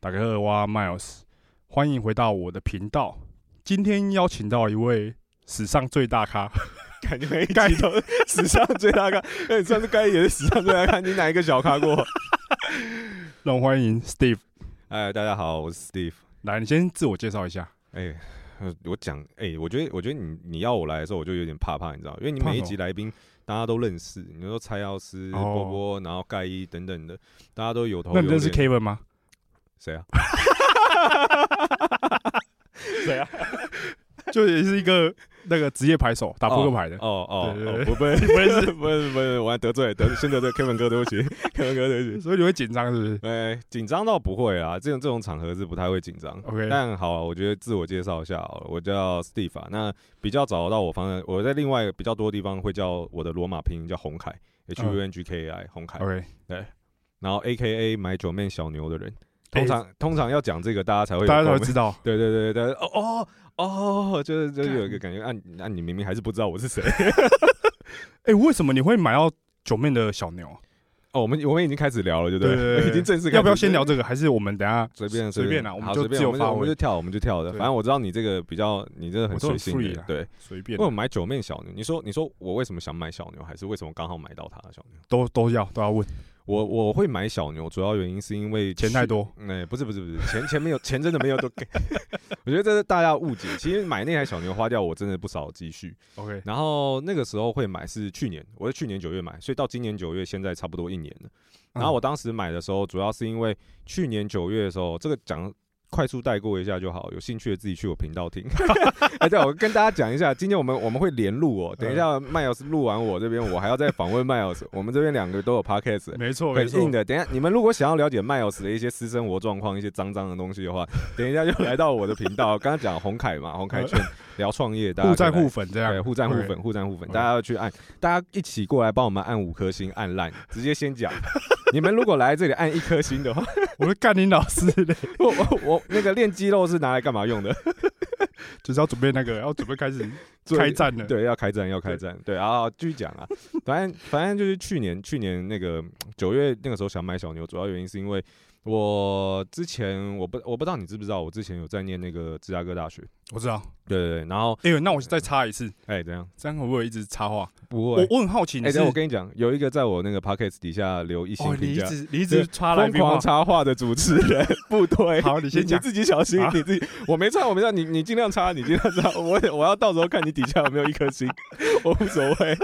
大家好，我 Miles，欢迎回到我的频道。今天邀请到一位史上最大咖，感觉史上最大咖，那你上次该也是史上最大咖，你哪一个小咖过？让我欢迎 Steve。哎，大家好，我是 Steve。来，你先自我介绍一下。哎，我讲，哎，我觉得，我觉得你你要我来的时候，我就有点怕怕，你知道，因为你每一集来宾大家都认识，你说蔡药师、波波，然后盖伊等等的，大家都有头。那你认识 Kevin 吗？谁啊？谁啊？就也是一个那个职业牌手，打扑克牌的。哦哦，不 不不是不是不是，我还得罪得先得罪 Kevin 哥，对不起，Kevin 哥对不起。所以你会紧张是不是？哎，紧张倒不会啊，这种这种场合是不太会紧张。OK，但好，我觉得自我介绍一下好了，我叫 Steve 啊。那比较找得到我方向，我在另外比较多地方会叫我的罗马拼音叫红凯，H U N G K A I，红凯。OK，对，然后 A K A 买九面小牛的人。通常通常要讲这个，大家才会大家才会知道。对对对对，哦哦哦，就是就是有一个感觉，啊啊，你明明还是不知道我是谁。哎，为什么你会买到九面的小牛？哦，我们我们已经开始聊了，对不对？已经正式。要不要先聊这个？还是我们等下随便随便啊？我们就自由发我们就跳，我们就跳的。反正我知道你这个比较，你这个很随性的，对，随便。为什么买九面小牛？你说你说我为什么想买小牛？还是为什么刚好买到它的小牛？都都要都要问。我我会买小牛，主要原因是因为钱太多。哎，不是不是不是，钱钱没有，钱真的没有都给。我觉得这是大家误解。其实买那台小牛花掉我真的不少积蓄。OK，然后那个时候会买是去年，我是去年九月买，所以到今年九月，现在差不多一年了。然后我当时买的时候，主要是因为去年九月的时候，这个讲。快速带过一下就好，有兴趣的自己去我频道听。哎，对，我跟大家讲一下，今天我们我们会连录哦。等一下麦尔斯录完我这边，我还要再访问麦尔斯。我们这边两个都有 podcast，没错，很硬的。等下你们如果想要了解麦尔斯的一些私生活状况、一些脏脏的东西的话，等一下就来到我的频道。刚刚讲红凯嘛，红凯圈聊创业，互赞互粉这样，对，互赞互粉，互赞互粉，大家要去按，大家一起过来帮我们按五颗星，按烂，直接先讲。你们如果来这里按一颗星的话，我会干你老师的。我我我那个练肌肉是拿来干嘛用的？就是要准备那个，要准备开始 开战了。对，要开战，要开战。对啊，继续讲啊。反正反正就是去年去年那个九月那个时候想买小牛，主要原因是因为。我之前我不我不知道你知不知道，我之前有在念那个芝加哥大学，我知道，对对对，然后哎，那我再插一次，哎，怎样？这样会不会一直插话？不会，我我很好奇，哎，我跟你讲，有一个在我那个 p o c k e t 底下留一些评价，你一直插疯狂插话的主持人不对，好，你先讲，自己小心，你自己，我没插，我没插，你你尽量插，你尽量插，我我要到时候看你底下有没有一颗星，我无所谓，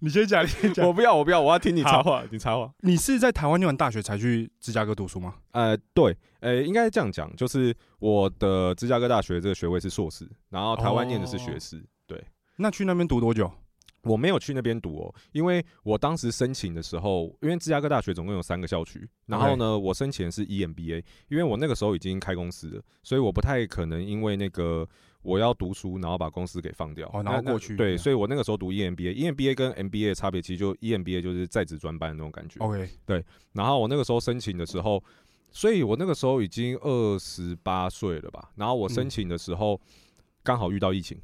你先讲，你先讲，我不要，我不要，我要听你插话，你插话，你是在台湾念完大学才去芝加哥读书吗？呃，对，呃，应该这样讲，就是我的芝加哥大学这个学位是硕士，然后台湾念的是学士。对，那去那边读多久？我没有去那边读哦，因为我当时申请的时候，因为芝加哥大学总共有三个校区，然后呢，我申请的是 EMBA，因为我那个时候已经开公司了，所以我不太可能因为那个我要读书，然后把公司给放掉，然后过去。对，所以我那个时候读 EMBA，EMBA 跟 MBA 的差别其实就 EMBA 就是在职专班的那种感觉。OK，对，然后我那个时候申请的时候。所以我那个时候已经二十八岁了吧，然后我申请的时候刚好遇到疫情，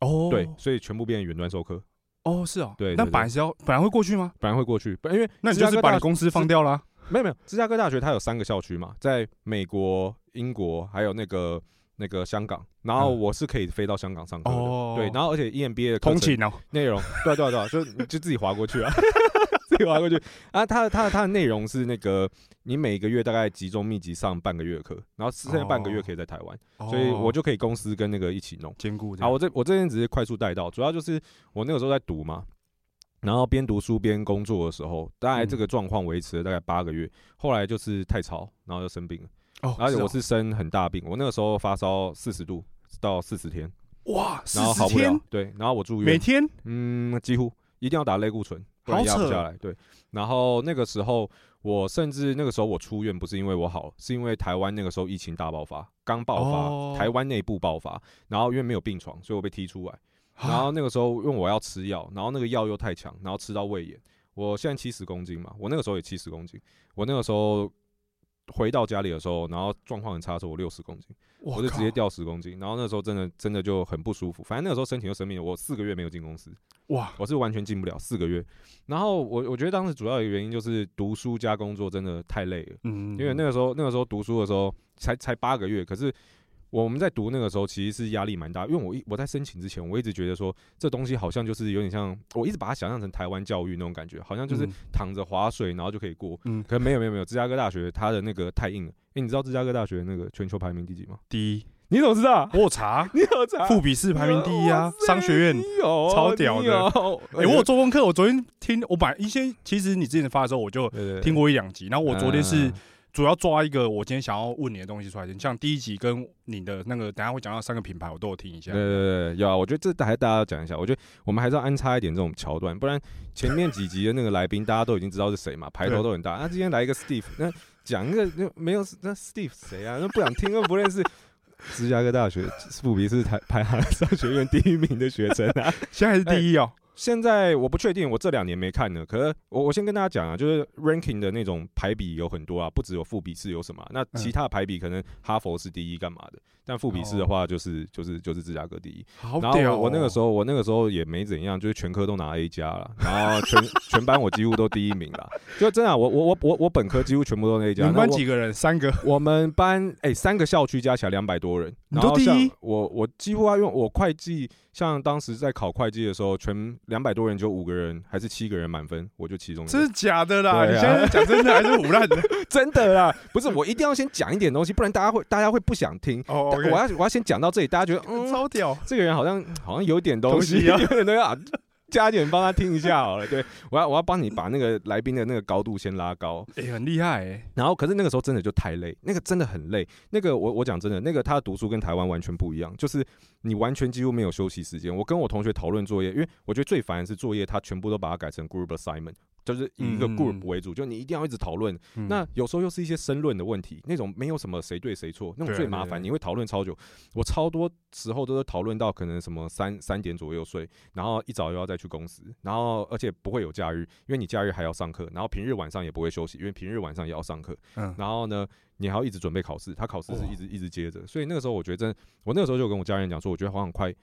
哦，对，所以全部变成远端授课。哦，是哦，对，那本来是要本来会过去吗？本来会过去，因为那你就是把你公司放掉了？没有没有，芝加哥大学它有三个校区嘛，在美国、英国还有那个那个香港，然后我是可以飞到香港上课的，对，然后而且 EMBA 的通勤哦内容，对对对，就就自己划过去啊。划过去 啊！他他他的内容是那个，你每个月大概集中密集上半个月课，然后剩下半个月可以在台湾，所以我就可以公司跟那个一起弄兼顾。啊，我这我这边只是快速带到，主要就是我那个时候在读嘛，然后边读书边工作的时候，大概这个状况维持了大概八个月，后来就是太吵，然后就生病了。哦，而且我是生很大病，我那个时候发烧四十度到四十天，哇，然后好不了，对，然后我住院，每天，嗯，几乎一定要打类固醇。压不下来，对。然后那个时候，我甚至那个时候我出院不是因为我好，是因为台湾那个时候疫情大爆发，刚爆发，台湾内部爆发。然后因为没有病床，所以我被踢出来。然后那个时候因为我要吃药，然后那个药又太强，然后吃到胃炎。我现在七十公斤嘛，我那个时候也七十公斤。我那个时候回到家里的时候，然后状况很差的时候，我六十公斤，我我就直接掉十公斤，然后那时候真的真的就很不舒服。反正那个时候身体又生病了，我四个月没有进公司，哇，我是完全进不了四个月。然后我我觉得当时主要一个原因就是读书加工作真的太累了。嗯，因为那个时候那个时候读书的时候才才八个月，可是我们在读那个时候其实是压力蛮大，因为我一我在申请之前，我一直觉得说这东西好像就是有点像，我一直把它想象成台湾教育那种感觉，好像就是嗯躺着划水然后就可以过。嗯可没有没有没有，芝加哥大学它的那个太硬了。哎，你知道芝加哥大学那个全球排名第几吗？第一，你怎么知道？我有查你有查？富比士排名第一啊商学院。有超屌的哎，我有做功课，我昨天听，我本来一些其实你之前发的时候我就听过一两集，然后我昨天是嗯主要抓一个我今天想要问你的东西出来听，像第一集跟你的那个，等下会讲到三个品牌，我都有听一下对。对对，有啊，我觉得这还大家要讲一下，我觉得我们还是要安插一点这种桥段，不然前面几集的那个来宾大家都已经知道是谁嘛，排头都很大。那今天来一个 Steve，那讲一个那没有那 Steve 谁啊？那不想听又不认识。芝加哥大学富比士排排行商学院第一名的学生啊，现在是第一哦。现在我不确定，我这两年没看呢。可是我我先跟大家讲啊，就是 ranking 的那种排比有很多啊，不只有副比试有什么啊、那其他的排比可能哈佛是第一干嘛的，但副比试的话就是就是就是芝加哥第一。然后好屌哦！我我那个时候我那个时候也没怎样，就是全科都拿 A 加了，然后全 全班我几乎都第一名了。就真的啊、我我我我我本科几乎全部都 A 加。你们班几个人？三个。我们班哎、三个校区加起来两百多人，然后像都第一我我几乎要用我会计，像当时在考会计的时候，全两百多人就五个人还是七个人满分，我就其中一个真的假的啦？你现在讲真的还是胡乱的？真的啦，不是我一定要先讲一点东西，不然大家会大家会不想听。哦我要我要先讲到这里，大家觉得嗯，超屌。这个人好像好像有点东西，东西啊有点东西啊，加点帮他听一下好了。对我要我要帮你把那个来宾的那个高度先拉高。哎，很厉害哎。然后，可是那个时候真的就太累，那个真的很累。那个我我讲真的，那个他读书跟台湾完全不一样，就是你完全几乎没有休息时间。我跟我同学讨论作业，因为我觉得最烦的是作业，他全部都把它改成 group assignment，就是以一个嗯 group 为主，就你一定要一直讨论。那有时候又是一些申论的问题，那种没有什么谁对谁错，那种最麻烦，你会讨论超久。我超多时候都是讨论到可能什么三三点左右睡，然后一早又要再去公司，然后而且不会有假日，因为你假日还要上课，然后平日晚上也不会休息，因为平日晚上也要上课。嗯，然后呢，你还要一直准备考试，他考试是一直一直接着，所以那个时候我觉得真的，我那个时候就跟我家人讲说，我觉得好像快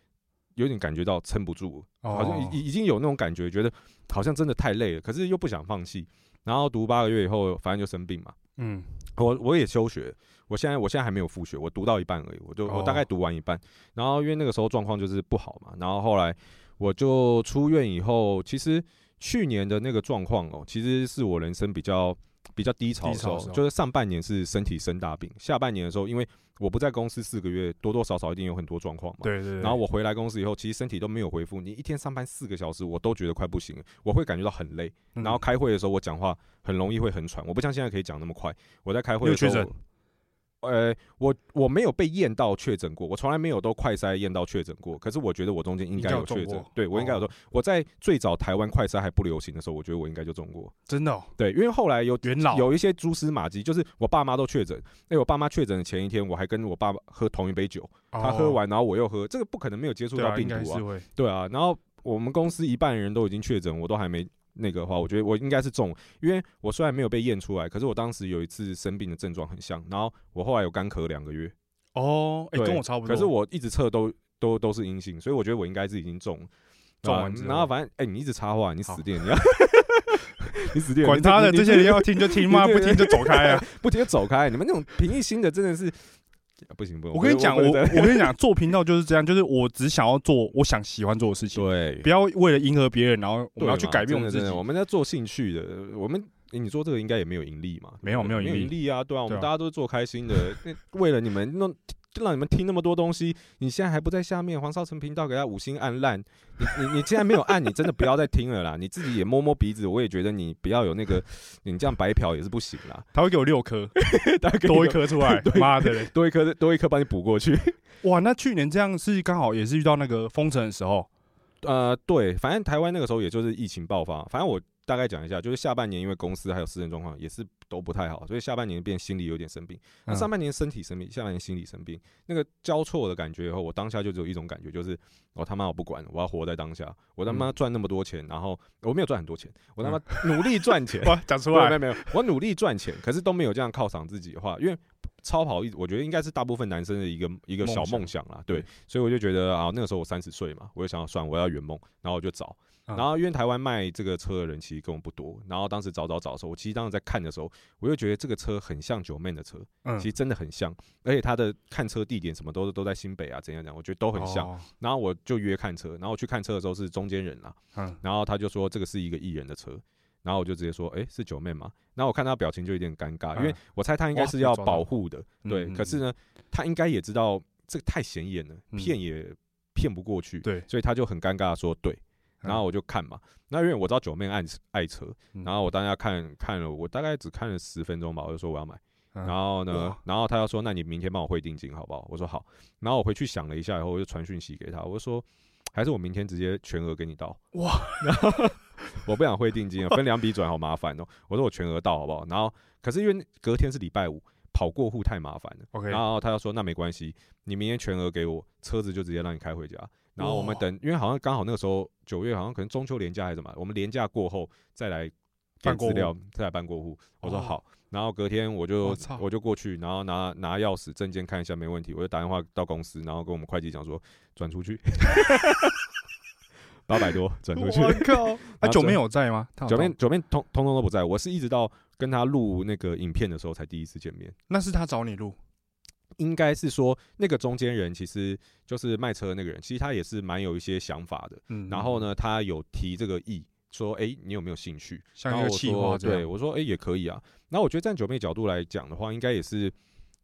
有点感觉到撑不住了，好像哦已已经有那种感觉，觉得好像真的太累了，可是又不想放弃。然后读八个月以后，反正就生病嘛，嗯，我我也休学，我现在我现在还没有复学，我读到一半而已，我就我大概哦读完一半，然后因为那个时候状况就是不好嘛，然后后来我就出院以后，其实去年的那个状况哦，其实是我人生比较比较低潮的时候低潮的时，候就是上半年是身体生大病，下半年的时候，因为我不在公司四个月，多多少少一定有很多状况嘛，对对对。然后我回来公司以后，其实身体都没有恢复。你一天上班四个小时，我都觉得快不行了，我会感觉到很累。嗯然后开会的时候，我讲话很容易会很喘，我不像现在可以讲那么快。我在开会的时候呃，我我没有被验到确诊过，我从来没有都快筛验到确诊过。可是我觉得我中间应该有有确诊，对我应该有说。我在最早台湾快筛还不流行的时候，我觉得我应该就中过。真的哦对，因为后来有元老有一些蛛丝马迹，就是我爸妈都确诊。哎，我爸妈确诊的前一天，我还跟我爸爸喝同一杯酒，他喝哦完，然后我又喝，这个不可能没有接触到病毒啊。对啊，然后我们公司一半人都已经确诊，我都还没那个的话，我觉得我应该是中，因为我虽然没有被验出来，可是我当时有一次生病的症状很像，然后我后来有干咳两个月，哦，哎，对跟我差不多。可是我一直测都都都是阴性，所以我觉得我应该是已经中中完之后然后反正哎、你一直插话，你死定了，你要 你死定了，管他的，这些人要听就听嘛，不听就走开啊！不听就走开，你们那种平易心的真的是。不行不行，我跟你讲，我我跟你讲，做频道就是这样，就是我只想要做我想喜欢做的事情，对不要为了迎合别人，然后我们要去改变我们自己。我们在做兴趣的，我们、诶你做这个应该也没有盈利嘛？没有没有盈利啊，对啊，我们大家都是做开心的，那为了你们弄。就让你们听那么多东西，你现在还不在下面黄少成频道给他五星按烂，你你你既然没有按，你真的不要再听了啦！你自己也摸摸鼻子，我也觉得你不要有那个，你这样白嫖也是不行啦。他会给我六颗，大概多一颗出来，妈的！多一颗多一颗帮你补过去。哇，那去年这样是刚好也是遇到那个封城的时候，呃，对，反正台湾那个时候也就是疫情爆发，反正我大概讲一下，就是下半年因为公司还有私人状况也是都不太好，所以下半年变心理有点生病。那嗯。上半年身体生病，下半年心理生病，那个交错的感觉以后，我当下就只有一种感觉，就是我他妈我不管，我要活在当下，我他妈赚那么多钱，然后我没有赚很多钱，我他妈努力赚钱，哇，讲出来。没有没有，我努力赚钱，可是都没有这样犒赏自己的话，因为超跑一，我觉得应该是大部分男生的一个一个小梦想。啦，对。对，所以我就觉得啊，那个时候我三十岁嘛，我就想要算我要圆梦，然后我就找，嗯。然后因为台湾卖这个车的人其实根本不多，然后当时找找找的时候，我其实当时在看的时候，我就觉得这个车很像九妹的车，嗯。其实真的很像，而且它的看车地点什么都都在新北啊，怎样讲，我觉得都很像。哦。然后我就约看车，然后去看车的时候是中间人啦，嗯，然后他就说这个是一个艺人的车，然后我就直接说，诶，是九妹嘛？然后我看她表情就有点尴尬，因为嗯我猜她应该是要保护的，对。可是呢，她应该也知道这个太显眼了，嗯骗也骗不过去，对，所以她就很尴尬地说对。嗯然后我就看嘛，那因为我知道九妹爱爱车，嗯然后我当下看看了，我大概只看了十分钟吧，我就说我要买。嗯然后呢，然后他要说，那你明天帮我汇定金好不好？我说好。然后我回去想了一下以后，我就传讯息给他，我就说，还是我明天直接全额给你到。哇！然 后我不想汇定金啊，分两笔转好麻烦哦。我说我全额到好不好？然后可是因为隔天是礼拜五，跑过户太麻烦了。OK 然后他又说那没关系，你明天全额给我，车子就直接让你开回家。然后我们等，因为好像刚好那个时候九月，好像可能中秋连假还是什么，我们连假过后再来办资料，再来办过户。我说哦好，然后隔天我就我就过去，然后拿拿钥匙证件看一下没问题，我就打电话到公司，然后跟我们会计讲说转出去，八百多转出去。我靠！啊，然后这九妹有在吗？他九面九面通通通都不在，我是一直到跟他录那个影片的时候才第一次见面。那是他找你录，应该是说那个中间人其实就是卖车的那个人，其实他也是蛮有一些想法的。嗯，然后呢，他有提这个意，说哎、诶你有没有兴趣？像一个然后我说企划对我说哎、诶也可以啊。然后我觉得站九妹角度来讲的话，应该也是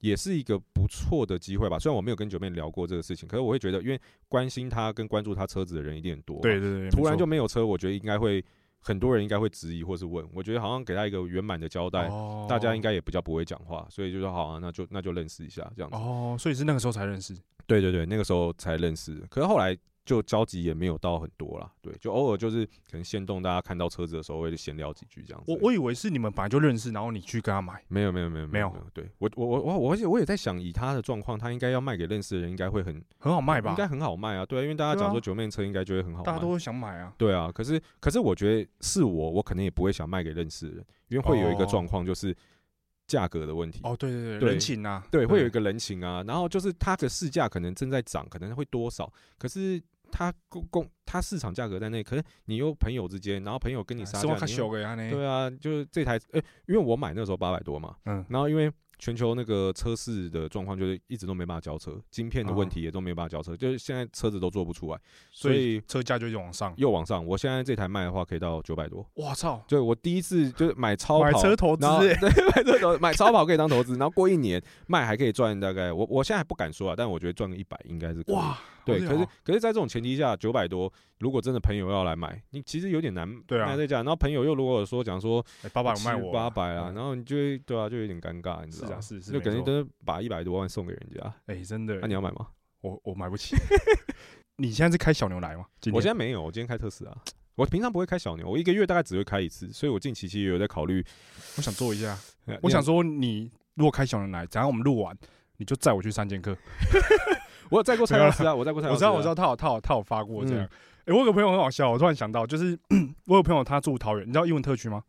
也是一个不错的机会吧。虽然我没有跟九妹聊过这个事情，可是我会觉得，因为关心他跟关注他车子的人一定很多。对对对，突然就没有车，我觉得应该会很多人应该会质疑或是问。我觉得好像给他一个圆满的交代，哦大家应该也比较不会讲话，所以就说好啊，那就那就认识一下这样子。哦，所以是那个时候才认识。对对对，那个时候才认识，可是后来就交集也没有到很多啦。对，就偶尔就是可能先动大家看到车子的时候会闲聊几句这样子。我我以为是你们本来就认识，然后你去跟他买。没有没有没有没有没有，对我我我我我而且我也在想，以他的状况，他应该要卖给认识的人，应该会很很好卖吧？应该很好卖啊。对啊，因为大家讲说九面车应该就会很好卖，大家都会想买啊。对啊。可是可是我觉得是我，我可能也不会想卖给认识的人，因为会有一个哦状况就是价格的问题。哦，对对对，对人情啊，对，会有一个人情啊，然后就是它的市价可能正在涨，可能会多少，可是它供供它市场价格在那，可是你又朋友之间，然后朋友跟你杀价，是我看你又小给他呢。对啊，就是这台，哎、因为我买那时候八百多嘛，嗯，然后因为全球那个车市的状况就是一直都没办法交车，晶片的问哦题也都没办法交车，就是现在车子都做不出来，所所以以车价就一直往上。又往上。我现在这台卖的话可以到九百多，我操！对我第一次就是买超跑，买车投资 对，买车投买超跑可以当投资，然后过一年卖还可以赚大概我我现在还不敢说啊，但我觉得赚个一百应该是哇，对，可是可是在这种前提下，九百多，如果真的朋友要来买，你其实有点难对啊卖在价，然后朋友又如果说讲说哎八百卖我八百啊，嗯然后你就会对啊，就有点尴尬，你知道吗？是是就感觉真的把一百多万送给人家，哎，真的那，你要买吗？我我买不起。你现在是开小牛来吗？我现在没有，我今天开特斯拉。我平常不会开小牛，我一个月大概只会开一次，所以我近期其实有在考虑。我想做一下，呃我想，说你如果开小牛来，等下我们录完，你就载我去三剑客。我有载过蔡老师啊，我载过蔡老师啊，我知道我知道他有他有他有发过这样嗯。哎，我有个朋友很好笑，我突然想到，就是 我有朋友他住桃园，你知道英文特区吗？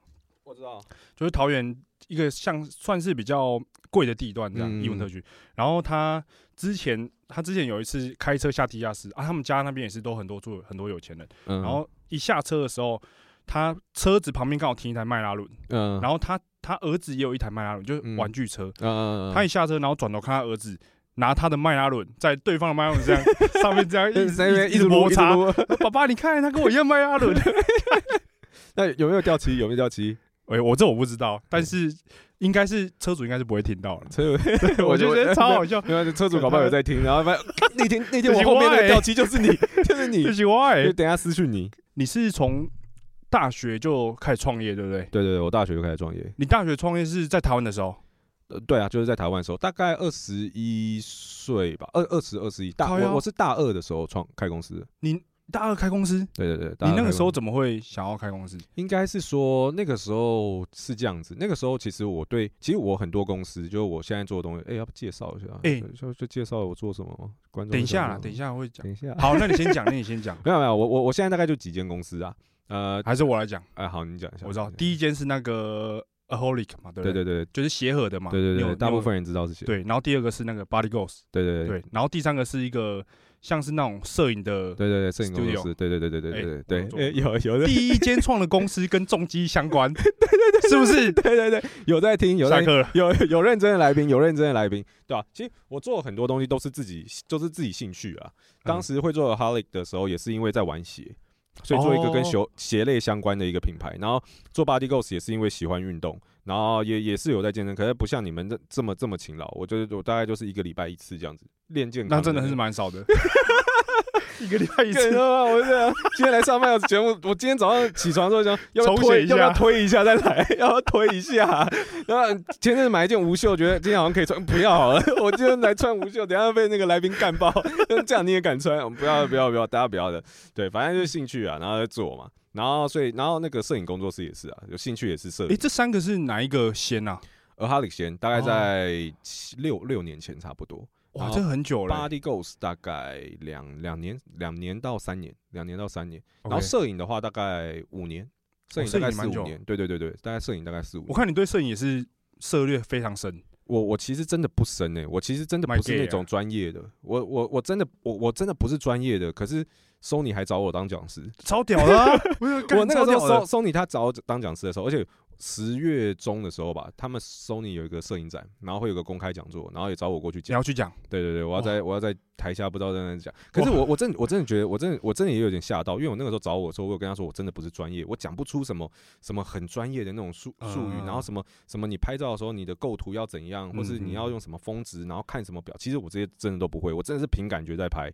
我知道，就是桃园一个像算是比较贵的地段这样，嗯英文特区。然后他之前他之前有一次开车下地下室啊，他们家那边也是都很多住很多有钱人。嗯，然后一下车的时候，他车子旁边刚好停一台迈拉伦，嗯，然后他他儿子也有一台迈拉伦，就是嗯玩具车。嗯嗯，他一下车，然后转头看他儿子。拿他的迈拉伦在对方的迈拉伦这样上面这样一直 在一直摩擦，撸 爸爸你看他跟我一样迈拉伦。那有没有掉漆？有没有掉漆？哎，我这我不知道，但是应该是车主应该是不会听到了。车，我就觉得超好笑，没有，车主搞不好有在听，然后发现那天那天我后面那个我欸掉漆就是你，就是你就，是我哎就，等一下私讯你。你是从大学就开始创业，对不对？对对对，我大学就开始创业。你大学创业是在台湾的时候，呃，对啊，就是在台湾的时候，大概二十一岁吧，二二十二十一，大靠腰我我是大二的时候创开公司的。大二开公司，对对对，大你那个时候怎么会想要开公司？应该是说那个时候是这样子，那个时候其实我对，其实我很多公司，就是我现在做的东西，哎、要不介绍一下？哎就就介绍我做什么吗？观众等一下啦，等一，下会讲。等一下，好，那你先讲，那你先讲，没有没有，我我我现在大概就几间公司啊，呃，还是我来讲？哎，好，你讲一下，我知道，第一间是那个 Aholic 嘛，对不对？对对对就是协和的嘛。对对对，大部。分人知道这些，对，然后第二个是那个 Body Ghost，对对对对，然后第三个是一个像是那种摄影的。对对对，摄影工作室，对对对对对对哎对对，有有第一间创的公司跟重机相关，对对对，是不是？对对对，有在听，有在听有有认真的来宾，有认真的来宾，对吧、其实我做很多东西都是自己，都是自己兴趣啊。当时会做 Holic 的时候，也是因为在玩鞋，所以做一个跟哦鞋鞋类相关的一个品牌。然后做 Body Ghost 也是因为喜欢运动，然后也也是有在健身，可是不像你们这这么这么勤劳。我就是我大概就是一个礼拜一次这样子练健康。那真的是蛮少的，一个礼拜一次。我这样今天来上麦的节目，我今天早上起床之后想，要推，要不要下推一下再来，要不要推一下？然后前阵子买一件无袖，觉得今天好像可以穿，不要好了，我今天来穿无袖，等一下被那个来宾干爆，这样你也敢穿？不要不要不要，大家不要的，对，反正就是兴趣啊，然后在做嘛。然后，所以，然后那个摄影工作室也是啊，有兴趣也是摄哎，影。这三个是哪一个先啊？而哈里先大概哦在七六六年前差不多，哇，这很久了。Body Ghost 大概两两年，两年到三年，两年到三年。然后摄影的话大概五年，摄影大概四五年，对对对对，大概摄影大概四五年。我看你对摄影也是涉略非常深，我我其实真的不深诶、我其实真的不是那种专业的，我我我真的我我真的不是专业的，可是 Sony 还找我当讲师，超屌的啊。我我那个时候收 Sony 他找我当讲师的时候，而且十月中的时候吧，他们 Sony 有一个摄影展，然后会有个公开讲座，然后也找我过去讲。你要去讲，对对对，我要在我要在台下不知道在那讲，可是我我真我真的觉得我真的我真的也有点吓到，因为我那个时候找我的时候，我有跟他说我真的不是专业，我讲不出什么什么很专业的那种术术语，嗯然后什么什么你拍照的时候你的构图要怎样，或是你要用什么峰值，然后看什么表，其实我这些真的都不会，我真的是凭感觉在拍。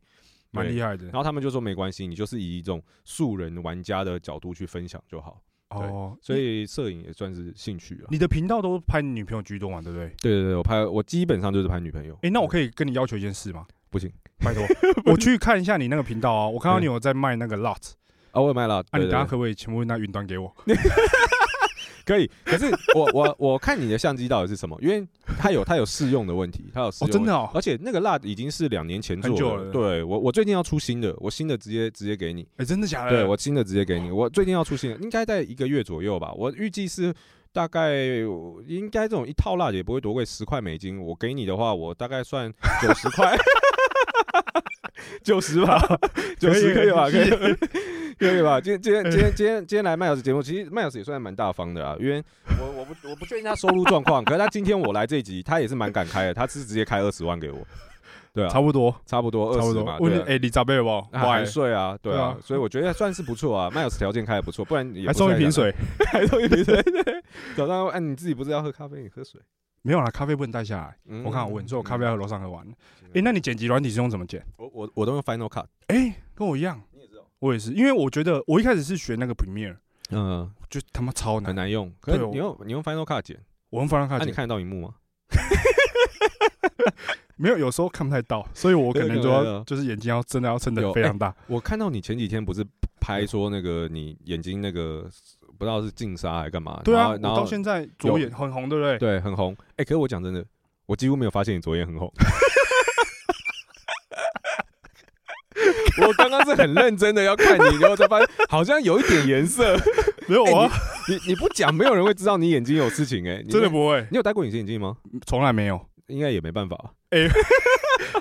对蛮厉害的然。后他们就说没关系，你就是以一种素人玩家的角度去分享就好。哦，所以摄影也算是兴趣啊。你的频道都拍女朋友居多嘛，对不对？对对对，我拍我基本上就是拍女朋友。哎，那我可以跟你要求一件事吗？不行 拜托，我去看一下你那个频道啊，我看到你有在卖那个 lot，啊，我有卖了。啊，对对对你等下可不可以全部那云端给我？可以，可是我 我我看你的相机到底是什么？因为它有它有试用的问题，它有试哦，用真的哦，而且那个蜡已经是两年前做了。对我我最近要出新的，我新的直接直接给你，哎，真的假的？对我新的直接给你，我最近要出新的，应该在一个月左右吧，我预计是大概应该这种一套蜡也不会多贵，十块美金，我给你的话，我大概算九十块，九十吧，九十可以吧？可以。可以吧？今天今天今天今天今天来麦老师节目，其实麦老师也算蛮大方的啊，因为我我不我不确定他收入状况，可是他今天我来这一集，他也是蛮敢开的，他是直接开二十万给我，对啊，差不多，差不多差不多二十嘛，。问你，哎，你长辈有不？还哇含税啊，对啊所以我觉得算是不错啊。麦尔斯条件开的不错，不然也还送一瓶水？还送一瓶水。对早上哎，你自己不是要喝咖啡，你喝水。没有啦，咖啡不能带下来。嗯我看我问，所以我咖啡要在楼上喝完。嗯哎，那你剪辑软体是用怎么剪？我我我都用 Final Cut，哎，跟我一样，你也知道，我也是，因为我觉得我一开始是学那个 Premiere，嗯，就他妈超难。很难用。可是你用你用 Final Cut 剪，我用 Final Cut 剪，看得到荧幕吗？没有，有时候看不太到，所以我可能就要 就是眼睛要真的要撑得有非常大。我看到你前几天不是拍说那个你眼睛那个不知道是禁杀还是干嘛？对啊，我然后到现在左眼很红，对不对？对很红。哎，可是我讲真的，我几乎没有发现你左眼很红。我刚刚是很认真的要看你，然后才发现 好像有一点颜色。没有啊，你你不讲，没有人会知道你眼睛有事情哎、你真的。不会，你有戴过隐形眼镜吗？从来没有。应该也没办法。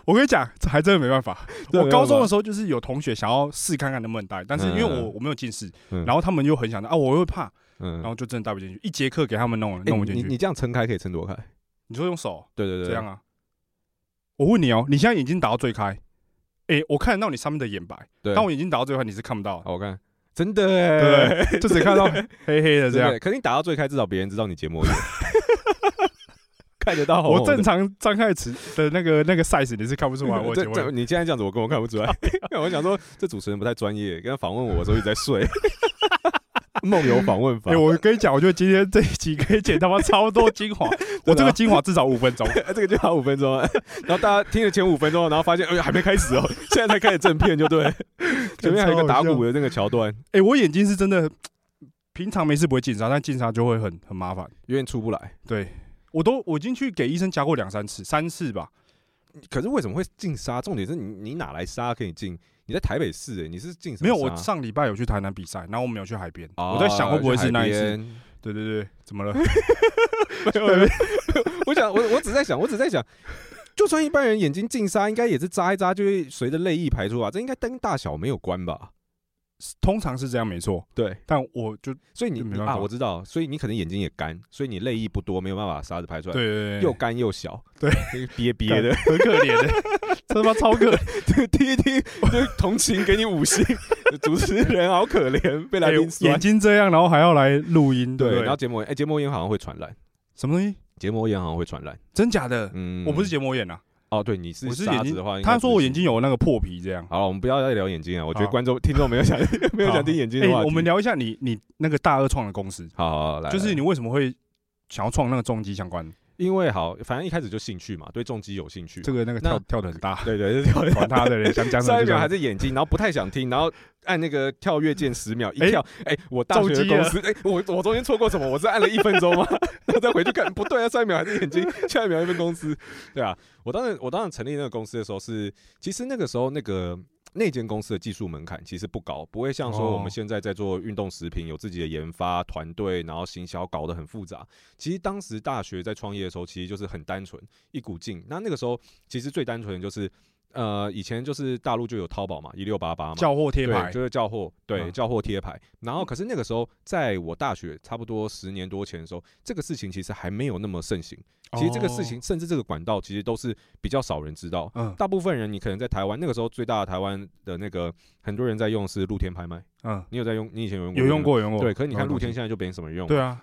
我跟你讲，这还真的没办法。我高中的时候就是有同学想要试看看能不能戴，但是因为嗯我我没有近视，嗯然后他们又很想戴啊，我又怕，嗯然后就真的戴不进去。一节课给他们弄弄不进去。你你这样撑开可以撑多开？你说用手对对对，这样啊？我问你哦，你现在眼睛打到最开，哎，我看得到你上面的眼白，对。当我眼睛打到最开，你是看不到，好，我看，真的哎，对？就只看到 黑黑的这样真的。可你打到最开，至少别人知道你结膜炎，看得到红红。我正常张开词的那个 那个 size 你是看不出来，我这。这你现在这样子我根本看不出来。我想说这主持人不太专业，跟他访问我的时候一直在睡，梦游访问法哎、，我跟你讲，我觉得今天这一集可以剪他妈超多精华，我这个精华至少五分钟。这个精华五分钟啊，然后大家听了前五分钟，然后发现哎、还没开始哦，现在才开始正片，就对，前面还有一个打鼓的那个桥段，哎、我眼睛是真的，平常没事不会进沙，但进沙就会很很麻烦。有点出不来。对我都我已经去给医生夹过两三次，三次吧。可是为什么会进沙？重点是你你哪来沙可以进？你在台北市哎、你是进什没有，我上礼拜有去台南比赛，然后我们有去海边，哦我在想会不会是那一次。对对对，怎么了？没有没有我想我我只在想，我只在想，就算一般人眼睛进沙，应该也是扎一扎就会随着泪液排出啊，这应该跟大小没有关吧？通常是这样没错，对，但我就所以你你啊，我知道，所以你可能眼睛也干，所以你泪液不多，没有办法把沙子拍出来，对对对，又干又小，对，憋憋的，很可怜的，他妈超可怜。听一听就同情，给你五星，主持人好可怜，被来哎宾酸眼。睛这样，然后还要来录音，对？然后结膜炎，哎，结膜炎好像会传染，什么东西？结膜炎好像会传染。真假的？嗯，我不是结膜炎啊，哦，对，你是我是眼睛的话，应该他说我眼睛有那个破皮，这样。好了，我们不要再聊眼睛了！我觉得好观众、听众没有想 没有想听眼睛的哎话题。我们聊一下你你那个大二创的公司，好好好来，来就是你为什么会想要创那个重机相关？因为好，反正一开始就兴趣嘛，对重机有兴趣。这个那个那跳跳的很大，对 对，是跳管他的人想讲上一秒还。是眼睛，然后不太想听，然后按那个跳跃键十秒，一哎跳，哎、我大学公司，哎、我我中间错过什么？我是按了一分钟吗？然后再回去看，不对啊，上一秒还是眼睛，下一秒一分公司，对啊，我当时我当时成立那个公司的时候是，其实那个时候那个。那间公司的技术门槛其实不高，不会像说我哦们现在在做运动食品，有自己的研发团队，然后行销搞得很复杂。其实当时大学在创业的时候，其实就是很单纯，一股劲。那那个时候其实最单纯的就是，呃，以前就是大陆就有淘宝嘛，一六八八嘛，叫货贴，牌，就是叫货，对，嗯叫货贴牌。然后，可是那个时候，在我大学差不多十年多前的时候，这个事情其实还没有那么盛行。其实这个事情，甚至这个管道，其实都是比较少人知道。嗯，大部分人，你可能在台湾那个时候最大的台湾的那个很多人在用是露天拍卖，嗯嗯，你有在用？你以前有用过？有用？过有用过，对，可是你看露天现在就没什么用。对啊，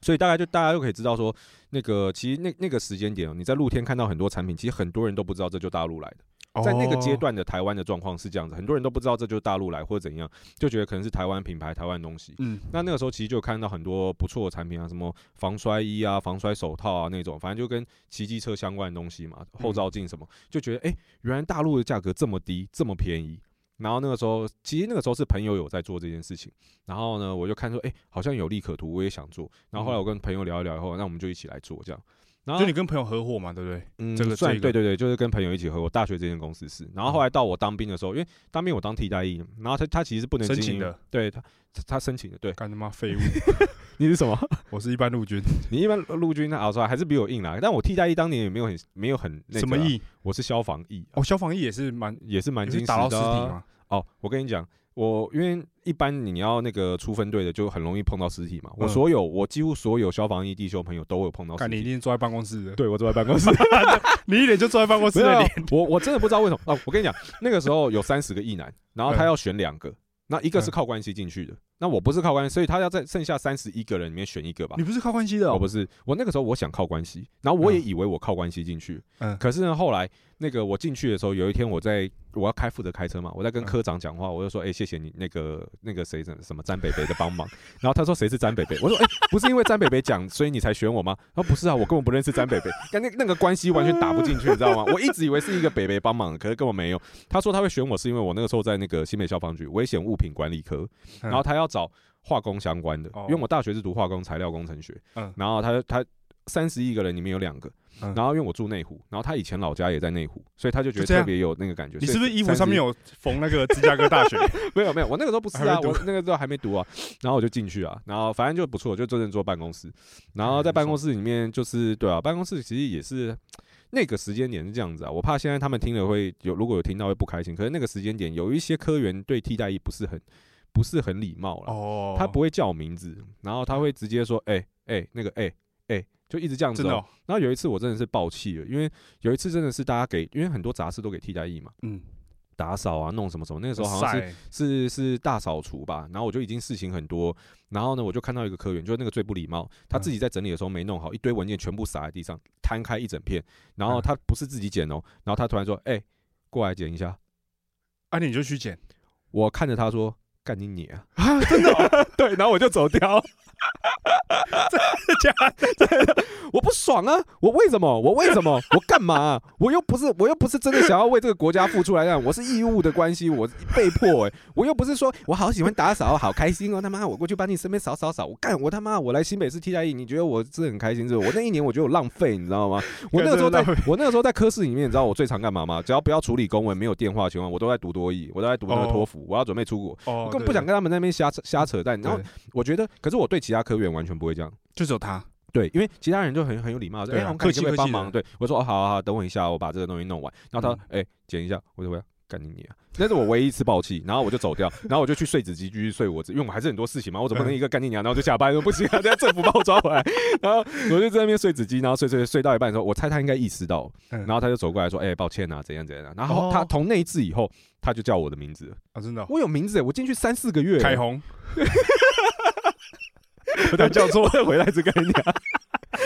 所以大概就大家就可以知道说，那个其实那那个时间点哦，你在露天看到很多产品，其实很多人都不知道这就大陆来的。在那个阶哦，段的台湾的状况是这样子，很多人都不知道这就是大陆来或者怎样，就觉得可能是台湾品牌、台湾东西。嗯，那那个时候其实就有看到很多不错的产品啊，什么防摔衣啊、防摔手套啊那种，反正就跟骑机车相关的东西嘛，后照镜什么，就觉得哎、诶原来大陆的价格这么低，这么便宜。然后那个时候，其实那个时候是朋友有在做这件事情，然后呢，我就看说，哎、好像有利可图，我也想做。然后后来我跟朋友聊一聊以后，那我们就一起来做这样。然后就你跟朋友合伙嘛，对不对？嗯，算对对对，就是跟朋友一起合伙。大学这间公司是，然后后来到我当兵的时候，因为当兵我当替代役，然后他他其实不能申请的，对他他他申请的，对，干他妈废物！你是什么？我是一般陆军，你一般陆军那熬出来还是比我硬啦，但我替代役当年也没有很没有很、那个啊什么？役？我是消防役，哦，消防役也是蛮，也是蛮也惊喜的是打到尸体？哦，我跟你讲，我因为一般你要那个出分队的，就很容易碰到尸体嘛。我嗯所有我几乎所有消防役弟兄朋友都有碰到尸干你一。定坐在办公室的，对，我坐在办公室，你一脸就坐在办公室我我真的不知道为什么哦。我跟你讲，那个时候有三十个役男，然后他嗯要选两个，那一个是嗯靠关系进去的，那我不是靠关系，所以他要在剩下三十一个人里面选一个吧你。不是靠关系的哦我不？是，我那个时候我想靠关系，然后我也嗯以为我靠关系进去，嗯可是呢，后来那个我进去的时候，有一天我在我要开负责开车嘛，我在跟嗯科长讲话，我就说，哎、谢谢你那个那个谁什什么詹北北的帮忙，然后他说谁是詹北北，我说，哎、不是因为詹北北讲，所以你才选我吗？他说不是啊，我根本不认识詹北北，但那那个关系完全打不进去，你知道吗？我一直以为是一个北北帮忙，可是根本没有。他说他会选我是因为我那个时候在那个新北消防局危险物品管理科，嗯然后他要找化工相关的，哦因为我大学是读化工材料工程学，嗯然后他他三十一个人里面有两个，嗯然后因为我住内湖，然后他以前老家也在内湖，所以他就觉得特别有那个感觉。你是不是衣服上面有缝那个芝加哥大学？没有没有？我那个时候不是啊，我那个时候还没读啊，然后我就进去啊，然后反正就不错，就真正坐办公室，然后在办公室里面就是对啊，办公室其实也是。那个时间点是这样子啊，我怕现在他们听了会有，如果有听到会不开心。可是那个时间点有一些科员对替代役不是很不是很礼貌了，哦，他不会叫我名字，然后他会直接说，哎、哎、那个哎哎、就一直这样子、哦。真的哦，然后有一次我真的是爆气了，因为有一次真的是大家给，因为很多杂事都给替代役嘛，嗯，打扫啊，弄什么什么，那个时候好像是是是大扫除吧，然后我就已经事情很多，然后呢，我就看到一个科员，就是那个最不礼貌，他自己在整理的时候没弄好，一堆文件全部撒在地上，摊开一整片，然后嗯。他不是自己捡哦，然后他突然说，哎、过来捡一下，啊，你就去捡，我看着他说，干你你啊！啊，真的哦？对，然后我就走掉，假的？我不爽啊！我为什么？我为什么？我干嘛啊、我又不是，我又不是真的想要为这个国家付出来干，我是义务的关系，我被迫哎、我又不是说我好喜欢打扫，好开心哦，他妈我过去帮你身边扫扫扫，我干我他妈我来新北市替代役，你觉得我是很开心是？我那一年我觉得我浪费，你知道吗？我那个时候在我那个时候在科室里面，你知道我最常干嘛吗？只要不要处理公文、没有电话的情况，我都在读多译，我都在读那个哦托福，我要准备出国，哦我根本不想跟他们那边瞎扯瞎扯淡。然后对我觉得，可是我对其他科员完全不会这样。就只有他，对，因为其他人就很很有礼貌，说哎，对啊我看你可不可以客气客气帮忙？对我说哦，好好好，等我一下，我把这个东西弄完。然后他嗯哎剪一下，我就我要干你你啊！那是我唯一一次爆气，然后我就走掉，然后我就去睡纸机继续睡我自，因为我还是很多事情嘛，我总不能一个干你娘，然后就下班，说不行啊，等下政府把我抓回来。然后我就在那边睡纸机，然后睡睡睡到一半的时候，我猜他应该意识到，嗯然后他就走过来说，哎，抱歉啊，怎样怎样啊。然后哦他从那一次以后，他就叫我的名字，啊，真的哦我有名字哎，我进去三四个月，凯红，我才叫错，回来只 跟你讲。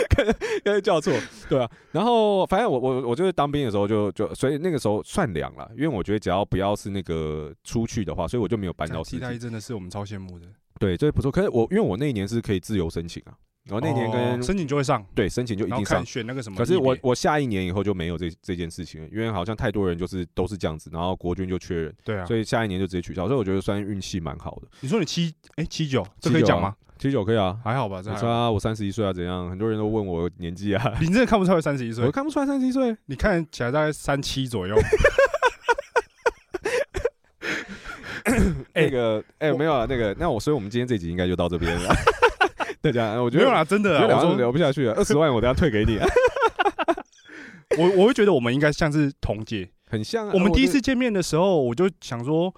跟跟叫错，对啊。然后反正我我我就是当兵的时候就就，所以那个时候算凉了，因为我觉得只要不要是那个出去的话，所以我就没有搬到替代役。真的是我们超羡慕的。对，这不错。可是我因为我那一年是可以自由申请啊，然后那年跟、哦申请就会上，对申请就一定上。选那个什么可。是我我下一年以后就没有这这件事情了，因为好像太多人就是都是这样子，然后国军就缺人，对啊，所以下一年就直接取消。所以我觉得算运气蛮好的。你说你七哎七九，这可以79啊讲吗？七九可以啊，还好吧。我说啊，我三十一岁啊，怎样？很多人都问我年纪啊，你真的看不出来三十一岁我，看不出来三十一岁。你看起来大概三七左右。那个，哎、我没有啊，那个，那我，所以我们今天这集应该就到这边了。大家，我觉得没有啦，真的啊，我聊我说聊不下去了，二十万我等下退给你啊，我我会觉得我们应该像是同届。很像啊。我们第一次见面的时候，我就想说，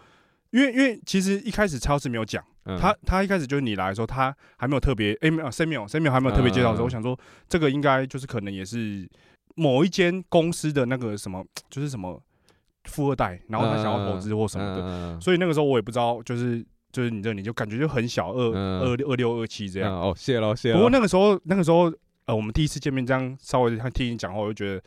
因为因为其实一开始超市没有讲，嗯他他一开始就是你来的时候，他还没有特别，哎、没有 Samuel Samuel 还没有特别介绍的时候，嗯我想说这个应该就是可能也是某一间公司的那个什么，就是什么富二代，然后他想要投资或什么的，的所以那个时候我也不知道，就是就是你这你就感觉就很小，二嗯二六二六二七这样。哦，谢喽，谢不过。那个时候那个时候呃，我们第一次见面这样稍微听你讲话，我就觉得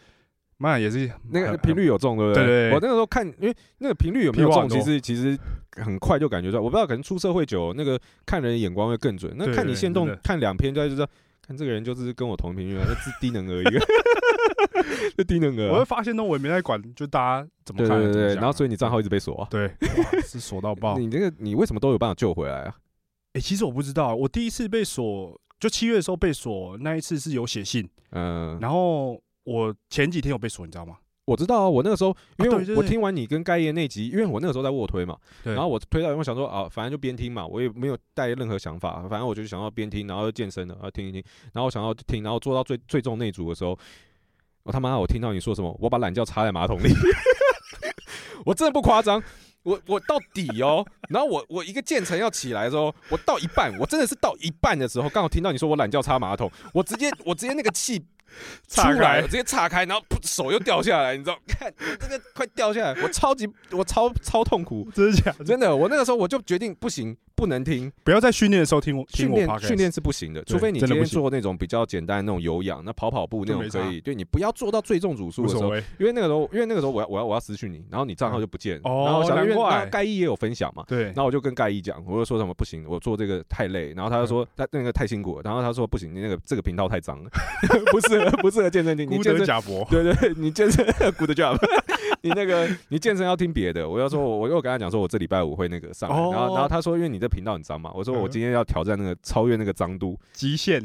妈也是那个频率有中，对不对对对我那个时候看，因为那个频率有没有中，其实其实很快就感觉出来。我不知道，可能出社会久，那个看人的眼光会更准。那看你线动看两篇，就知道，看这个人就是跟我同频率是低能儿一个，就低能儿啊。我会发现呢，我也没在管，就大家怎么看。对对对然后所以你账号一直被锁啊。对，是锁到爆。你这个你为什么都有办法救回来啊？哎、其实我不知道，我第一次被锁，就七月的时候被锁，那一次是有写信，嗯，然后我前几天有被锁，你知道吗？我知道啊，我那个时候因为我听完你跟盖爷那集，因为我那个时候在卧推嘛，对然后我推到，我想说啊，反正就边听嘛，我也没有带任何想法，反正我就想要边听，然后健身的，然后听一听，然后想要听，然后做到最最重那组的时候，我他妈我听到你说什么，我把懒觉插在马桶里，我真的不夸张。我我到底哦，然后我我一个渐层要起来的时候，我到一半，我真的是到一半的时候，刚好听到你说我懒觉插马桶，我直接我直接那个气 出岔来，开直接岔开，然后噗手又掉下来，你知道？看我这个快掉下来，我超级我超超痛苦，真的假的？真的，我那个时候我就决定不行，不能听不要在训练的时候听我训练训练是不行的，除非你今天做那种比较简单的那种有氧，那跑跑步那种可以。对你不要做到最重组数的时候。因为那个时候，因为那个时候我要我要我要私讯你，然后你账号就不见，哦然后我想因为难怪盖伊也有分享嘛。对然，后我就跟盖伊讲，我就说什么不行，我做这个太累。然后他就说他那个太辛苦了。然后他说不行，你那个这个频道太脏了，不适合不适合健身听。你孤健身德假博。对对，对 你健身 good job，你那个 你健身要听别的。我要说，我我又跟他讲说，我这礼拜五会那个上然后然后他说，因为你这频道很脏嘛，我说我嗯今天要挑战那个超越那个脏度，极限，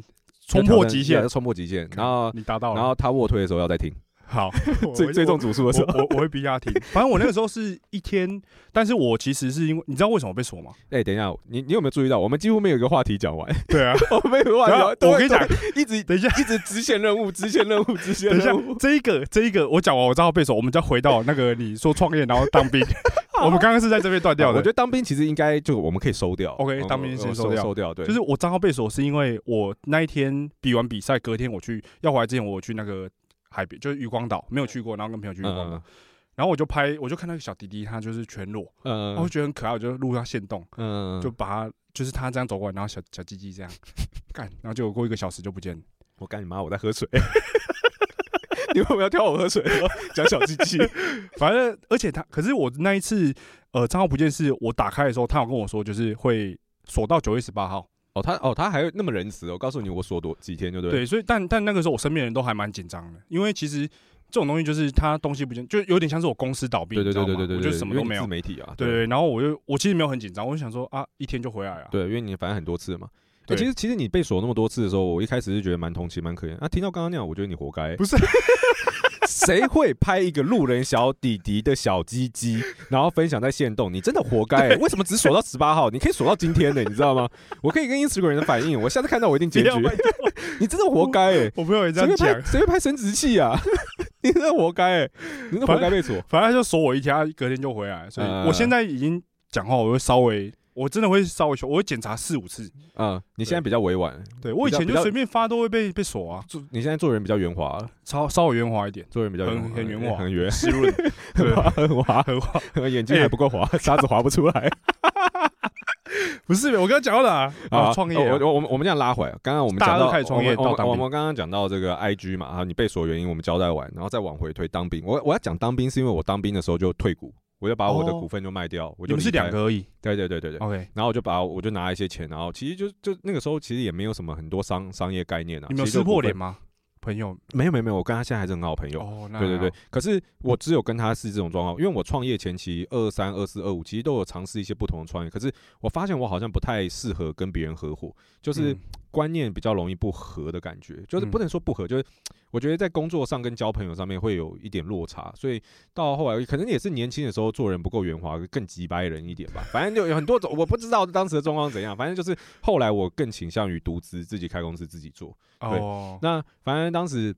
冲破极限。冲破极限。然后你达到了。然后他卧推的时候要再听，好，最最重组数的时候。我我我会逼他听。反正我那个时候是一天，但是我其实是因为你知道为什么被锁吗？哎，等一下，你你有没有注意到，我们几乎没有一个话题讲完，对啊，我们没有话题讲完，我跟你讲，一直等一下，一直支线任务，支线任务，支线等一下任务。这一个这一个我讲完，我知道被锁，我们再回到那个你说创业然后当兵，我们刚刚是在这边断掉的我觉。得当兵其实应该就我们可以收掉。OK，嗯当兵先呃收掉收掉，对，就是我账号被锁，是因为我那一天比完比赛，隔天我去要回来之前，我去那个海边，就是渔光岛，没有去过，然后跟朋友去渔光岛，嗯然后我就拍，我就看那个小弟弟，他就是全裸，嗯然后我觉得很可爱，我就录他现动，嗯，就把他就是他这样走过来，然后小小鸡鸡这样干，然后结果过一个小时就不见了。我干你妈！我在喝水。你为什么要挑我喝水讲小鸡鸡？反正而且他，可是我那一次呃账号不见是我打开的时候，他有跟我说就是会锁到九月十八号。哦，他哦他还那么仁慈，我告诉你我锁多几天，就对？对，所以但但那个时候我身边人都还蛮紧张的，因为其实这种东西就是他东西不见，就有点像是我公司倒闭，对对对对对对，我就什么都没有自。媒体啊，对对，然后我就我其实没有很紧张，我就想说啊，一天就回来了。对，因为你反正很多次嘛。欸对其实其实你被锁那么多次的时候，我一开始是觉得蛮同情、蛮可怜。啊，听到刚刚那样，我觉得你活该。不是，谁会拍一个路人小弟弟的小鸡鸡，然后分享在线动？你真的活该、欸！为什么只锁到十八号？你可以锁到今天呢、你知道吗？我可以跟 Instagram 人的反应，我下次看到我一定检举不要拜。你真的活该哎、我朋友也这样讲拍，谁会拍生殖器啊？你真的活该哎、你真的活该被锁。反正他就锁我一天，他隔天就回来，所以嗯我现在已经讲话，我会稍微，我真的会稍微修，我会检查四五次。嗯，你现在比较委婉，对我以前就随便发都会被被锁啊，做你现在做人比较圆滑，稍稍微圆滑一点，做人比较圆滑很很圆滑很圆，湿润，很滑，很滑，很滑。眼睛还不够滑，沙子滑不出来。不是，我刚刚讲到哪？啊，创业啊，我我我们我们这样拉回来，刚刚我们讲到都开始创业我们我们我们刚刚讲到这个 IG 嘛，啊，你被锁原因我们交代完，然后再往回推当兵。我我要讲当兵是因为我当兵的时候就退股，我就把我的哦股份就卖掉，我就是两个而已。对对对对对。OK，然后我就把我就拿一些钱，然后其实就就那个时候其实也没有什么很多商商业概念啊。你们有撕破脸？吗？朋友，没有没有没有，我跟他现在还是很好朋友。哦，那对对对，，可是我只有跟他是这种状况，因为我创业前期二三、二四、二五，其实都有尝试一些不同的创业，可是我发现我好像不太适合跟别人合伙，就是嗯观念比较容易不合的感觉，就是嗯不能说不合，就是 我觉得在工作上跟交朋友上面会有一点落差，所以到后来可能也是年轻的时候做人不够圆滑，更急白人一点吧。反正就有很多种，我不知道当时的状况怎样，反正就是后来我更倾向于独资，自己开公司自己做。哦，那反正当时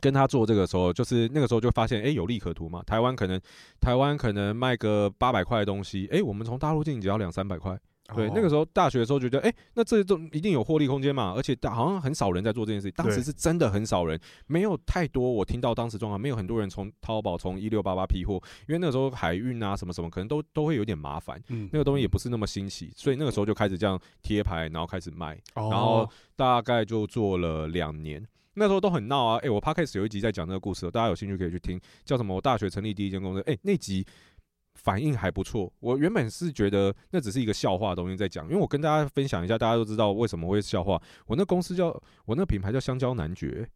跟他做这个时候，就是那个时候就发现，哎、有利可图嘛。台湾可能台湾可能卖个八百块的东西，哎、我们从大陆进只要两三百块。对，那个时候候大学的时候觉得，哎、那这都一定有获利空间嘛，而且大好像很少人在做这件事情。当时是真的很少人，没有太多。我听到当时状况，没有很多人从淘宝从一六八八批货，因为那个时候海运啊什么什么，可能都都会有点麻烦。嗯那个东西也不是那么新奇，所以那个时候就开始这样贴牌，然后开始卖。然然后大概就做了两年。那时候都很闹啊！哎、我 podcast 有一集在讲这个故事，大家有兴趣可以去听，叫什么？我大学成立第一间公司。哎、那集反应还不错。我原本是觉得那只是一个笑话的东西在讲，因为我跟大家分享一下，大家都知道为什么会笑话。我那公司叫我那品牌叫香蕉男爵，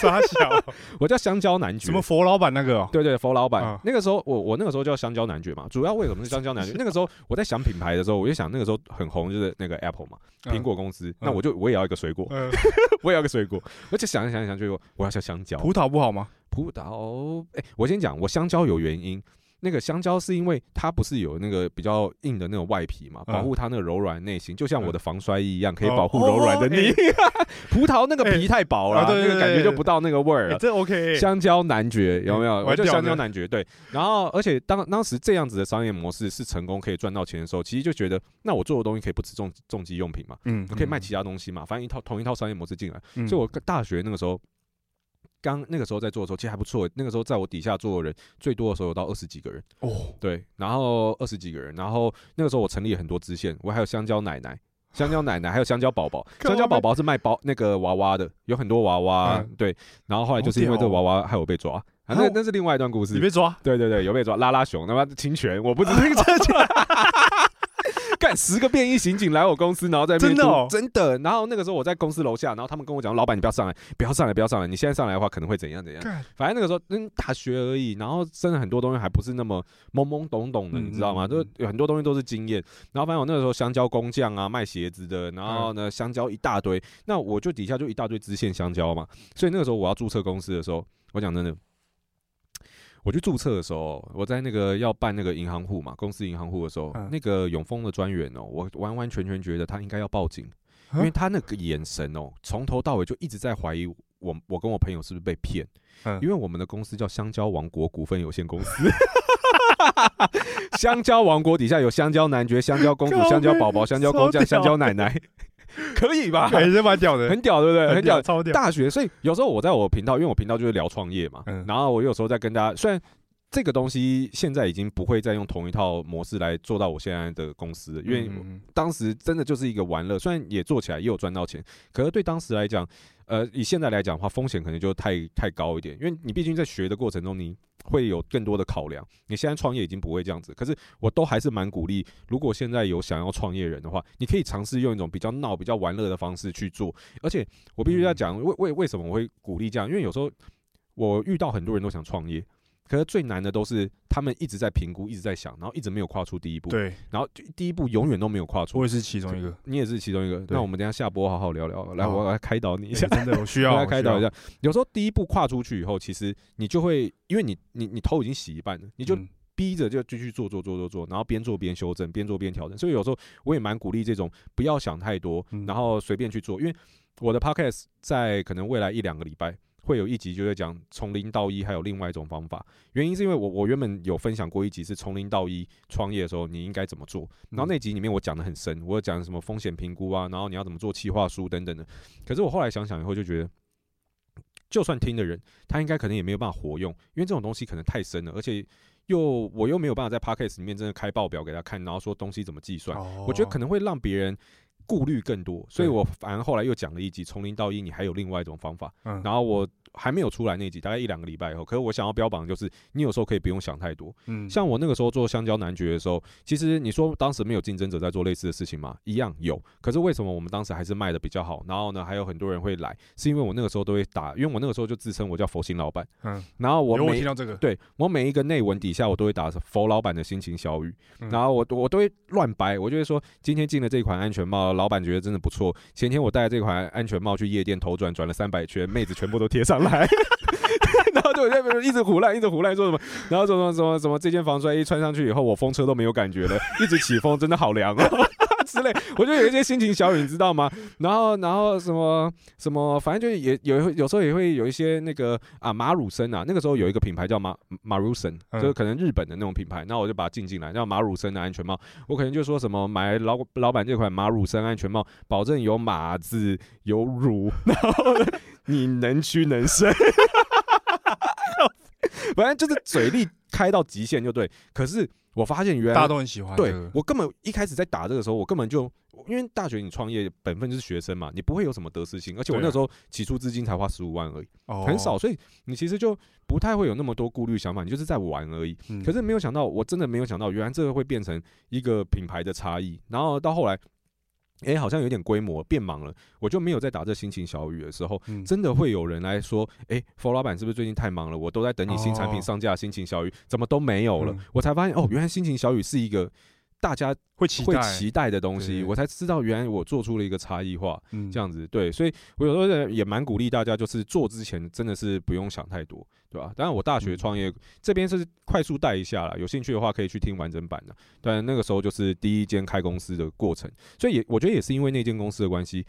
傻小，我叫香蕉男爵。什么佛老板那个哦，对对，佛老板、啊那个时候，我我那个时候叫香蕉男爵嘛，主要为什么是香蕉男爵？那个时候我在想品牌的时候，我就想那个时候很红就是那个 Apple 嘛，嗯苹果公司，那我就我也要一个水果，呃，我也要个水果，而且想一想一想，就我要像香蕉、葡萄不好吗？葡萄。哎、我先讲，我香蕉有原因。那个香蕉是因为它不是有那个比较硬的那种外皮嘛，嗯保护它那个柔软内心，就像我的防摔衣一样，可以哦保护柔软的你。葡萄那个皮太薄了，那个感觉就不到那个味儿了。哎这 OK，香蕉男爵有没有？嗯我就香蕉男爵对。然后，而且当当时这样子的商业模式是成功可以赚到钱的时候，其实就觉得，那我做的东西可以不止重重机用品嘛，嗯我可以卖其他东西嘛，反正一套同一套商业模式进来。嗯所以我大学那个时候，刚那个时候在做的时候，其实还不错。那个时候在我底下做的人最多的时候有到二十几个人，哦，对，然后二十几个人，然后那个时候我成立了很多支线，我还有香蕉奶奶。香蕉奶奶还有香蕉宝宝，香蕉宝宝是卖包那个娃娃的，有很多娃娃，嗯对。然后后来就是因为这个娃娃害我被抓，啊，那啊那是另外一段故事你。被抓，对对对，有被抓，拉拉熊，他妈侵权，我不知 道。干十个便衣刑警来我公司，然后在那边真的哦真的。然后那个时候我在公司楼下，然后他们跟我讲，老板你不要上来，不要上来，不要上来，你现在上来的话可能会怎样怎样。干反正那个时候嗯大学而已，然后真的很多东西还不是那么懵懵懂懂的，嗯你知道吗？嗯就有很多东西都是经验。然后反正我那个时候香蕉工匠啊，卖鞋子的，然后呢香蕉一大堆，那我就底下就一大堆支线香蕉嘛。所以那个时候我要注册公司的时候，我讲真的。我去注册的时候，我在那个要办那个银行户嘛，公司银行户的时候，嗯那个永丰的专员哦，我完完全全觉得他应该要报警，因啊为他那个眼神哦，从头到尾就一直在怀疑我，我跟我朋友是不是被骗。嗯因为我们的公司叫香蕉王国股份有限公司，香蕉王国底下有香蕉男爵、香蕉公主、靠香蕉宝宝、香蕉工匠、超屌香蕉奶奶，可以吧？还是蛮屌的，很屌，对不对？很屌。超屌，大学，所以有时候我在我频道，因为我频道就是聊创业嘛，嗯然后我有时候在跟大家，虽然这个东西现在已经不会再用同一套模式来做到我现在的公司了，因为嗯当时真的就是一个玩乐，虽然也做起来也有赚到钱，可是对当时来讲，呃，以现在来讲的话，风险可能就太太高一点，因为你毕竟在学的过程中，你会有更多的考量。你现在创业已经不会这样子，可是我都还是蛮鼓励，如果现在有想要创业人的话，你可以尝试用一种比较闹、比较玩乐的方式去做。而且我必须要讲，为为为什么我会鼓励这样？因为有时候我遇到很多人都想创业。可是最难的都是他们一直在评估，一直在想，然后一直没有跨出第一步。对，然后就第一步永远都没有跨出我。也是其中一个。你也是其中一个。那我们等一下下播好好聊聊。来，我来开导你一欸下，真的我需 我要来开导一。下。有时候第一步跨出去以后，其实你就会，因为你你你头已经洗一半了，你就逼着就继续做做做做做，然后边做边修正，边做边调整。所以有时候我也蛮鼓励这种不要想太多，嗯然后随便去做。因为我的 podcast 在可能未来一两个礼拜。会有一集就在讲从零到一，还有另外一种方法。原因是因为我我原本有分享过一集是从零到一创业的时候你应该怎么做，然后那集里面我讲的很深，我有讲什么风险评估啊，然后你要怎么做企划书等等的。可是我后来想想以后就觉得，就算听的人他应该可能也没有办法活用，因为这种东西可能太深了，而且又我又没有办法在 podcast 里面真的开报表给他看，然后说东西怎么计算。哦我觉得可能会让别人顾虑更多，所以我反而后来又讲了一集从零到一，你还有另外一种方法。嗯然后我还没有出来那集，大概一两个礼拜以后，可是我想要标榜的就是，你有时候可以不用想太多。嗯像我那个时候做香蕉男爵的时候，其实你说当时没有竞争者在做类似的事情吗？一样有。可是为什么我们当时还是卖的比较好？然后呢，还有很多人会来，是因为我那个时候都会打，因为我那个时候就自称我叫佛心老板。嗯，然后我每听到这个，对我每一个内文底下我都会打佛老板的心情小语，嗯然后我我都会乱掰，我就会说今天进了这款安全帽，老板觉得真的不错。前天我戴这款安全帽去夜店头转转了三百圈，妹子全部都贴上来。然后就在那边一直胡乱，一直胡乱说什么，然后什么什么什么，这件防摔衣穿上去以后，我风车都没有感觉了，一直起风，真的好凉哦之类。我就有一些心情小语，你知道吗？然后然后什么什么，反正就是也有有时候也会有一些那个啊马乳森啊，那个时候有一个品牌叫马马乳森，嗯就是可能日本的那种品牌，那我就把它进进来，叫马乳森的安全帽。我可能就说什么买老老板这款马乳森安全帽，保证有马字有乳，然后你能屈能伸。反正就是嘴力开到极限就对。可是我发现原来大家都很喜欢对。我根本一开始在打这个时候，我根本就因为大学你创业本分就是学生嘛，你不会有什么得失心，而且我那时候起初资金才花十五万而已，哦很少，，所以你其实就不太会有那么多顾虑想法，你就是在玩而已。嗯可是没有想到，我真的没有想到，原来这个会变成一个品牌的差异。然后到后来，哎、好像有点规模变忙了，我就没有在打这心情小雨的时候，嗯真的会有人来说，哎、佛老板是不是最近太忙了？我都在等你新产品哦上架，心情小雨怎么都没有了？嗯我才发现，哦，原来心情小雨是一个大家会会期待期待的东西，我才知道原来我做出了一个差异化。嗯这样子，对，所以我有时候也蛮鼓励大家，就是做之前真的是不用想太多，对吧？当然，我大学嗯创业、这边是快速带一下啦，有兴趣的话可以去听完整版的。但那个时候就是第一间开公司的过程，所以也我觉得也是因为那间公司的关系，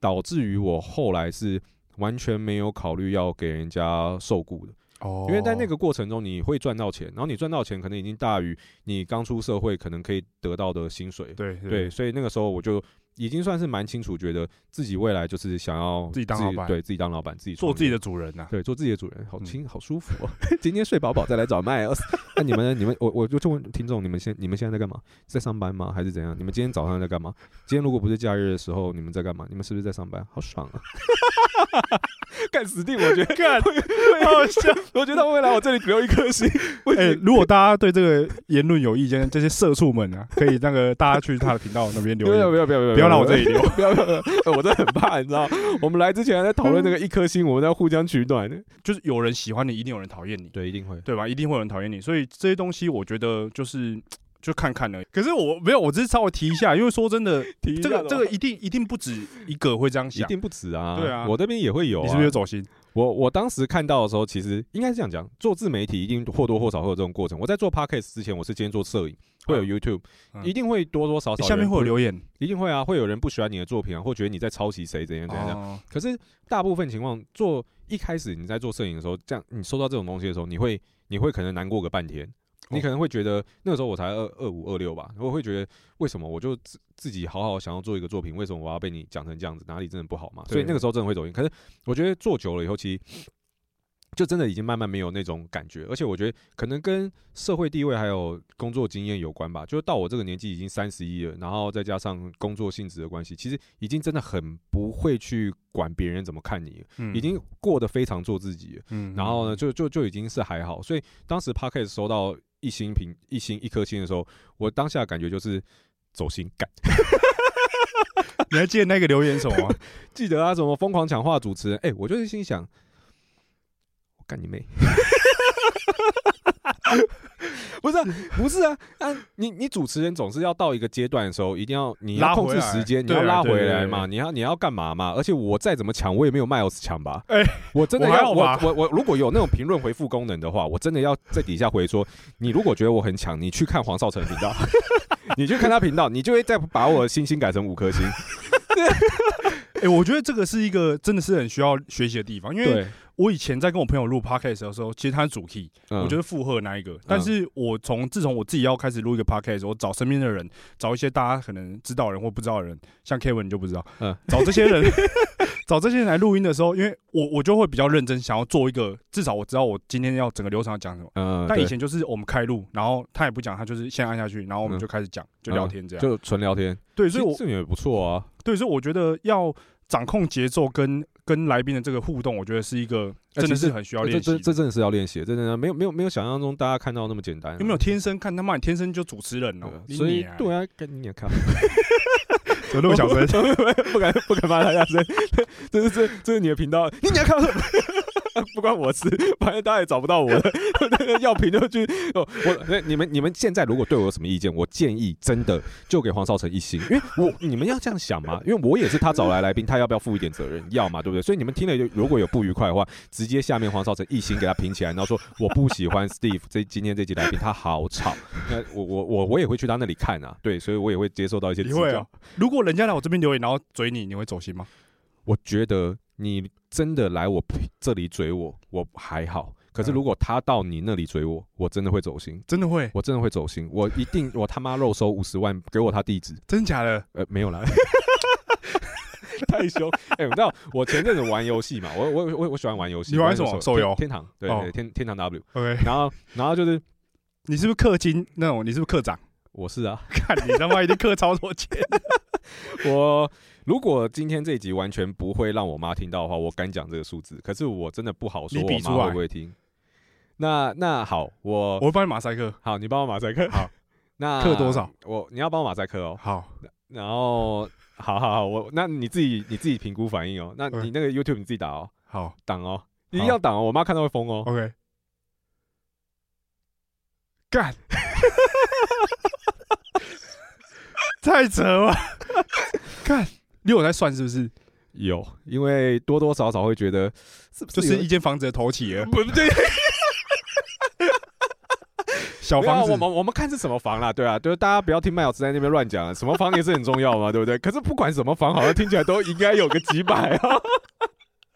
导致于我后来是完全没有考虑要给人家受雇的。哦，因为在那个过程中，你会赚到钱，然后你赚到钱可能已经大于你刚出社会可能可以得到的薪水。对对，所以那个时候我就已经算是蛮清楚，觉得自己未来就是想要自己当老板对自己当老板，自己做自己的主人呐。对，做自己的主人，好嗯轻、好舒服哦。今天睡饱饱再来找麦尔斯。那你们呢？你们我我就就问听众，你们现你们现在在干嘛？在上班吗？还是怎样？你们今天早上在干嘛？今天如果不是假日的时候，你们在干嘛？你们是不是在上班？好爽啊！干死定！我觉得，干，好笑。我觉得未来我这里只留一颗心。哎，如果大家对这个言论有意见，这些社畜们啊，可以那个大家去他的频道那边留言。不要不要不要不要让我这里留 不要不要！我真的很怕，你知道，我们来之前还在讨论那个一颗星，我们在互相取暖。就是有人喜欢你，一定有人讨厌你，对，一定会。对吧？一定会有人讨厌你，所以这些东西我觉得就是 就看看而已。可是我没有，我只是稍微提一下，因为说真的，这个这个一定一定不止一个会这样想。一定不止啊！对啊我这边也会有、啊。你是不是有走心？我我当时看到的时候，其实应该是这样讲，做自媒体一定或多或少会有这种过程。我在做 podcast 之前，我是先做摄影，会有 YouTube，、嗯一定会多多少少下面会有留言，一定会啊，会有人不喜欢你的作品啊，或觉得你在抄袭谁怎样怎样怎样。哦可是大部分情况，做一开始你在做摄影的时候，这样你收到这种东西的时候，你会你会可能难过个半天。你可能会觉得那个时候我才二二五二六吧，我会觉得为什么我就自自己好好想要做一个作品，为什么我要被你讲成这样子？哪里真的不好嘛？所以那个时候真的会走音。可是我觉得做久了以后，其实就真的已经慢慢没有那种感觉，而且我觉得可能跟社会地位还有工作经验有关吧。就是到我这个年纪已经三十一了，然后再加上工作性质的关系，其实已经真的很不会去管别人怎么看你，嗯已经过得非常做自己。嗯然后呢，就就就已经是还好。所以当时 p a r k e t 收到一星评一星一颗星的时候，我当下感觉就是走心感。你还记得那个留言什么吗？记得啊，什么疯狂抢话主持人？哎、我就是心想，我干你妹！不是、啊，不是啊，啊，你你主持人总是要到一个阶段的时候，一定要你要控制时间，你要拉回来嘛，你要你要干嘛嘛？而且我再怎么抢，我也没有 Miles 强吧？哎我真的要我我我如果有那种评论回复功能的话，我真的要在底下回说，你如果觉得我很强，你去看黄少成频道，你去看他频道，你就会再把我的星星改成五颗星。哎、我觉得这个是一个真的是很需要学习的地方，因为对，我以前在跟我朋友录 podcast 的时候，其实他是主 key，、嗯我就是附和那一个。但是我从自从我自己要开始录一个 podcast，我找身边的人，找一些大家可能知道的人或不知道的人，像 Kevin 你就不知道，嗯找这些人，找这些人来录音的时候，因为我我就会比较认真，想要做一个，至少我知道我今天要整个流程要讲什么。嗯，但以前就是我们开录，然后他也不讲，他就是先按下去，然后我们嗯就开始讲，就聊天这样。就纯聊天，对，所以我这也不错啊。对，所以我觉得要掌控节奏跟跟来宾的这个互动，我觉得是一个真的是很需要练习欸。这这真的是要练习的，真的没有没有没有想象中大家看到那么简单啊。有没有天生看他妈？你天生就主持人哦、所以你对啊，跟你也看，有那么小声？不敢不敢骂他大声，这是这这是你的频道，你你要看，不关我事，反正大家也找不到我了，要评就去。哦，我那你们你们现在如果对我有什么意见，我建议真的就给黄少成一星，因为我你们要这样想嘛，因为我也是他找来来宾，他要不要负一点责任？要嘛，对不对？所以你们听了就如果有不愉快的话，直接下面黄少成一星给他评起来，然后说我不喜欢 Steve 这今天这集来宾他好吵，那我我我我也会去他那里看啊，对，所以我也会接受到一些指教你会啊。？如果人家来我这边留言，然后嘴你，你会走心吗？我觉得你真的来我这里追我，我还好。可是嗯如果他到你那里追我，我真的会走心，真的会？我真的会走心。我一定，我他妈肉收五十万，给我他地址。真假的？呃，没有啦，太凶。哎、你知道我前阵子玩游戏嘛？我我我我喜欢玩游戏。你玩什么手游天天堂，对哦对，天天堂 W。OK，然后然后就是你是不是氪金那种？你是不是课长？我是啊，看你他妈一定氪超多钱。我如果今天这一集完全不会让我妈听到的话，我敢讲这个数字。可是我真的不好说我妈会不会听。那那好，我我会帮你马赛克。好，你帮我马赛克。好，那克多少？我你要帮我马赛克哦。好，然后好好好，我那你自己你自己评估反应哦。那嗯你那个 YouTube 你自己打哦，好挡哦，你一定要挡哦，我妈看到会疯哦。，OK。干，太扯了！干，你有在算是不是？有，因为多多少少会觉得是不就是一间房子的头起了，不对，小房我。们我们看是什么房啦，对啊，就是大家不要听麦老师在那边乱讲啊，什么房也是很重要嘛，对不对？可是不管什么房，好像听起来都应该有个几百啊。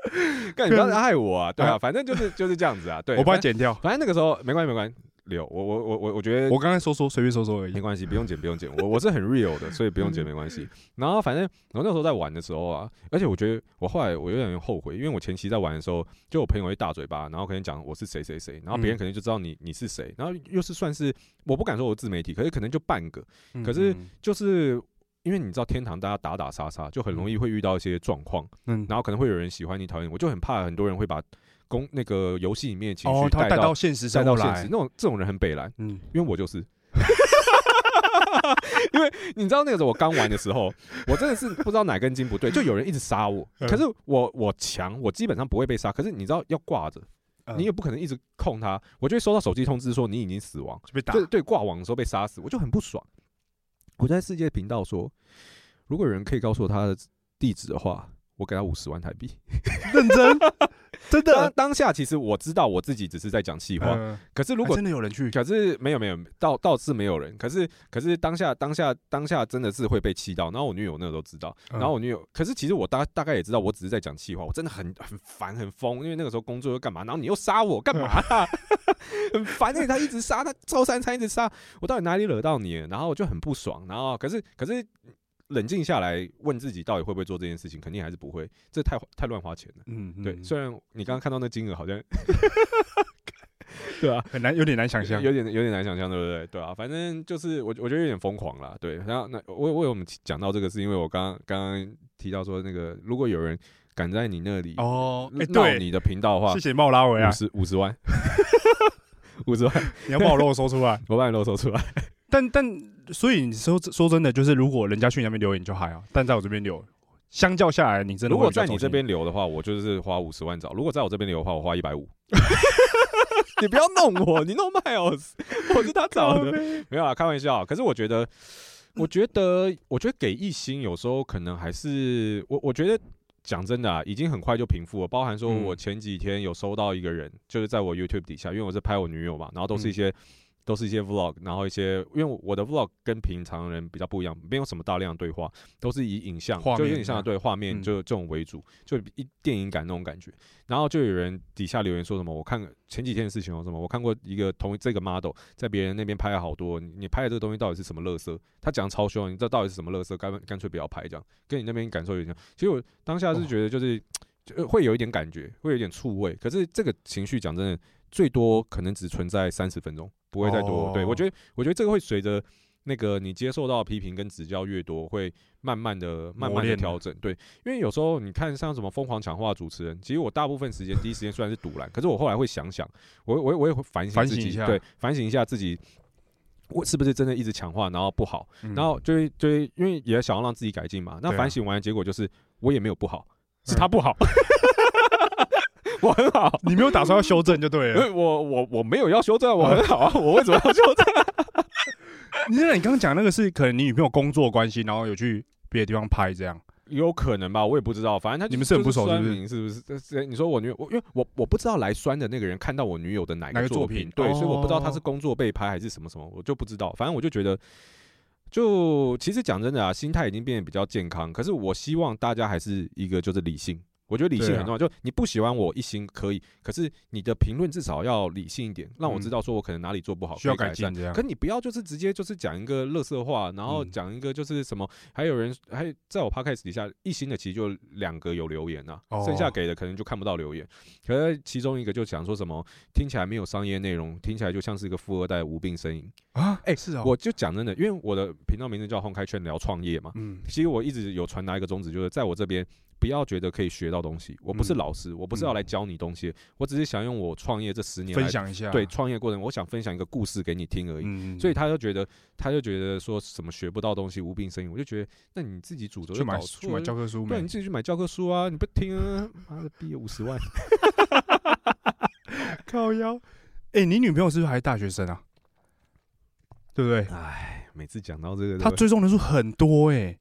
干，你不要害我啊！对啊，啊反正就是就是这样子啊。对，我帮你剪掉。反正那个时候没关系，没关系。留我我我我我觉得我刚才说说随便说说而已没。关系，不用剪，不用剪。我我是很 real 的，所以不用剪，嗯没关系。然后反正我那时候在玩的时候啊，而且我觉得我后来我有点后悔，因为我前期在玩的时候，就我朋友会大嘴巴，然后可能讲我是谁谁谁，然后别人嗯可能就知道你你是谁，然后又是算是我不敢说我自媒体，可是可能就半个，嗯可是嗯就是。因为你知道天堂大家打打杀杀，就很容易会遇到一些状况，嗯，然后可能会有人喜欢你讨厌你，我就很怕很多人会把公那个游戏里面情哦绪，带到现实带到现实，那。种这种人很北蓝，嗯，因为我就是，因为你知道那个时候我刚玩的时候，我真的是不知道哪根筋不对，就有人一直杀我，嗯可是我我强，我基本上不会被杀，可是你知道要挂着，嗯你也不可能一直控他，我就会收到手机通知说你已经死亡，就被打。对对，挂网的时候被杀死，我就很不爽。我在世界频道说，如果有人可以告诉我他的地址的话，我给他五十万台币。认真，真当的。当下其实我知道我自己只是在讲气话，嗯可是如果真的有人去，可是没有没有，倒倒是没有人。可是可是当下当下当下真的是会被气到。然后我女友那个时候知道，嗯然后我女友，可是其实我大大概也知道，我只是在讲气话，我真的很很烦很疯，因为那个时候工作又干嘛，然后你又杀我干嘛、很烦，因为他一直杀，他周三餐一直杀，我到底哪里惹到你了？然后我就很不爽。然后可是可是冷静下来问自己，到底会不会做这件事情，肯定还是不会，这太太乱花钱了。嗯，对，嗯虽然你刚刚看到那金额好像，对啊，很难，有点难想象。有点有点难想象，对不对？对啊，反正就是我我觉得有点疯狂啦。对，然后那我我有我们讲到这个，是因为我刚刚刚刚提到说，那个如果有人敢在你那里哦，哎，对，你的频道的话谢，谢冒拉维啊五，十五十万，五十万，你要把我肉说出来。我把你漏搜出来。但但所以你说说真的，就是如果人家去你那边留言就还好，但在我这边留，相较下来，你真的如果在你这边留的话，我就是花五十万找；如果在我这边留的话，我花一百五。你不要弄我，你弄 Miles，我是他找的，没有啊，开玩笑。可是我觉得，我觉得，我觉得给一星有时候可能还是我，我觉得讲真的啊，已经很快就平复了。包含说嗯我前几天有收到一个人，就是在我 YouTube 底下，因为我是拍我女友嘛，然后都是一些。都是一些 vlog，然后一些，因为我的 vlog 跟平常人比较不一样，没有什么大量的对话，都是以影像，画面就有点像对画面嗯就这种为主，就一电影感那种感觉。然后就有人底下留言说什么，我看前几天的事情哦什么，我看过一个同这个 model 在别人那边拍了好多，你你拍的这个东西到底是什么乐色？他讲超凶，你这到底是什么乐色？干干脆不要拍这样，跟你那边感受有点像。其实我当下是觉得就是。就会有一点感觉，会有点醋味。可是这个情绪讲真的，最多可能只存在三十分钟，不会再多。对哦我觉得，我觉得这个会随着那个你接受到的批评跟指教越多，会慢慢的、慢慢的调整。对，因为有时候你看像什么疯狂抢话主持人，其实我大部分时间第一时间虽然是堵拦，可是我后来会想想，我我我也会反省自己，一下对，反省一下自己。我是不是真的一直强化，然后不好，嗯然后就会就会因为也想要让自己改进嘛。那反省完的结果就是我也没有不好，是嗯他不好，我很好。你没有打算要修正就对了。呃我我我没有要修正，我很好啊，我为什么要修正？你那你刚刚讲那个是可能你女朋友工作关系，然后有去别的地方拍这样。有可能吧，我也不知道。反正他就你们是很不熟就是是不是是不是？这这你说我女友，我因为我我不知道来酸的那个人看到我女友的哪哪个作作品对，所以我不知道他哦是工作被拍还是什么什么，我就不知道。反正我就觉得，就其实讲真的啊，心态已经变得比较健康。可是我希望大家还是一个就是理性。我觉得理性很重要，就你不喜欢我一心可以，可是你的评论至少要理性一点，让我知嗯。道说我可能哪里做不好，需要改进这样。可你不要就是直接就是讲一个乐色话，然后嗯。讲一个就是什么，还有人还在我 podcast 底下一星的其实就两个有留言啊，哦剩下给的可能就看不到留言。可是其中一个就讲说什么听起来没有商业内容，听起来就像是一个富二代无病呻吟。啊，哎是哦，我就讲真的，因为我的频道名字叫红开圈聊创业嘛，嗯。其实我一直有传达一个宗旨，就是在我这边不要觉得可以学到东西，我不是嗯老师，我不是要来教你东西，我只是想用我创业这十年来分享一下，对，创业过程，我想分享一个故事给你听而已。嗯，所以他就觉得，他就觉得说什么学不到东西，无病呻吟。我就觉得，那你自己主轴去买去买，教科书没对，你？自己去买教科书啊，你不听啊，妈的，毕业五十万，靠腰。哎，你女朋友是不是还是大学生啊？对不对？哎，每次讲到这个，她追踪人数很多哎，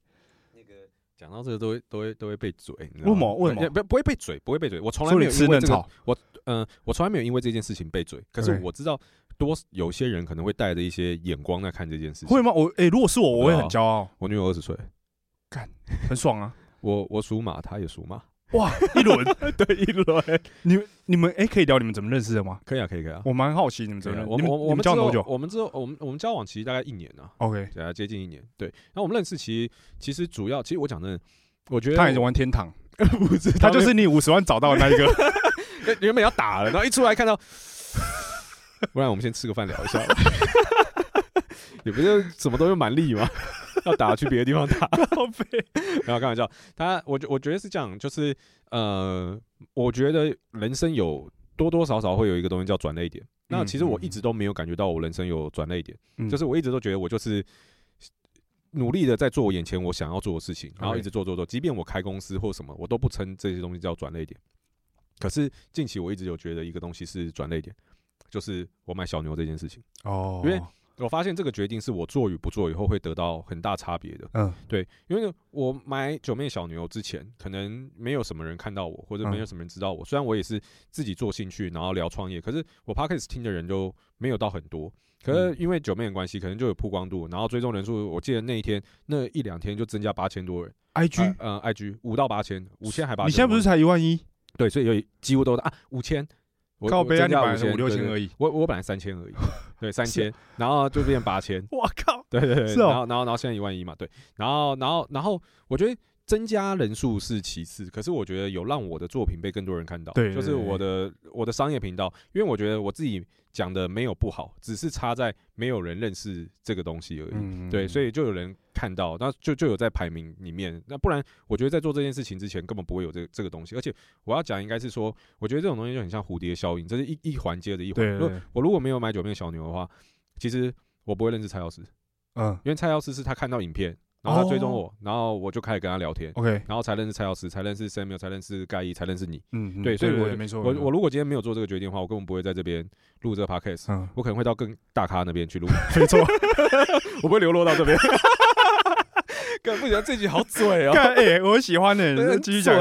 讲到这个都会都会都会被嘴，你知为什道吗么为什么不不会被嘴，不会被嘴。我从来没有因为这个草，我嗯、我从来没有因为这件事情被嘴。可是对我知道多有些人可能会带着一些眼光在看这件事情。会吗？我哎，如果是我，我会很骄傲，我女友二十岁，干很爽啊！我我属马，她也属马，哇，一轮，对，一轮。你们你们哎，可以聊你们怎么认识的吗？可以啊，可以，可以啊。我蛮好奇你们怎么认识。你们我们我们交往多久我们之后我们我们交往其实大概一年啊，？OK，对啊，接近一年。对，然后我们认识其实其实主要其实我讲真的，我觉得他也是玩天堂，不是他就是你五十万找到的那一个。原原本要打了，然后一出来看到，不然我们先吃个饭聊一下吧。也不是什么都用蛮力吗，要打去别的地方打。然后开玩笑，他我觉我觉得是这样，就是呃，我觉得人生有多多少少会有一个东西叫转泪点。那其实我一直都没有感觉到我人生有转泪点，嗯就是我一直都觉得我就是努力的在做我眼前我想要做的事情，然后一直做做做，即便我开公司或什么，我都不称这些东西叫转泪点。可是近期我一直有觉得一个东西是转泪点，就是我买小牛这件事情。哦，因为我发现这个决定是我做与不做以后会得到很大差别的。嗯对，因为我买九妹小牛之前，可能没有什么人看到我，或者没有嗯什么人知道我。虽然我也是自己做兴趣，然后聊创业，可是我 podcast 听的人就没有到很多。可是嗯因为九妹的关系，可能就有曝光度，然后追踪人数，我记得那一天那一两天就增加八千多人。，IG，嗯呃，IG 五到八千，五千还八千。你现在不是才一万一？对，所以有几乎都啊五千，我靠我本来是五六千而已。我我本来三千而已，对，三千，然后就变八千，我靠，对对对，是哦然后然后然后现在一万一嘛，对，然后然后然后我觉得增加人数是其次，可是我觉得有让我的作品被更多人看到，对就是我的我的商业频道，因为我觉得我自己讲的没有不好，只是差在没有人认识这个东西而已。嗯对，所以以就有人看到，那就就有在排名里面。那不然，我觉得在做这件事情之前，根本不会有这個这个东西。而且我要讲，应该是说，我觉得这种东西就很像蝴蝶效应，这是一一环接着一环。如果我如果没有买九面小牛的话，其实我不会认识蔡老师，嗯因为蔡老师是他看到影片，然后他追踪哦。我，然后我就开始跟他聊天，，OK，然后才认识蔡老师，才认识 Samuel，才认识盖伊，才认识你。嗯，嗯对所以我没错，我没错。我如果今天没有做这个决定的话，我根本不会在这边录这个 podcast，嗯，我可能会到更大咖那边去录，没错，我不会流落到这边。干不行，这集好嘴哦，干哎，我喜欢的，继续讲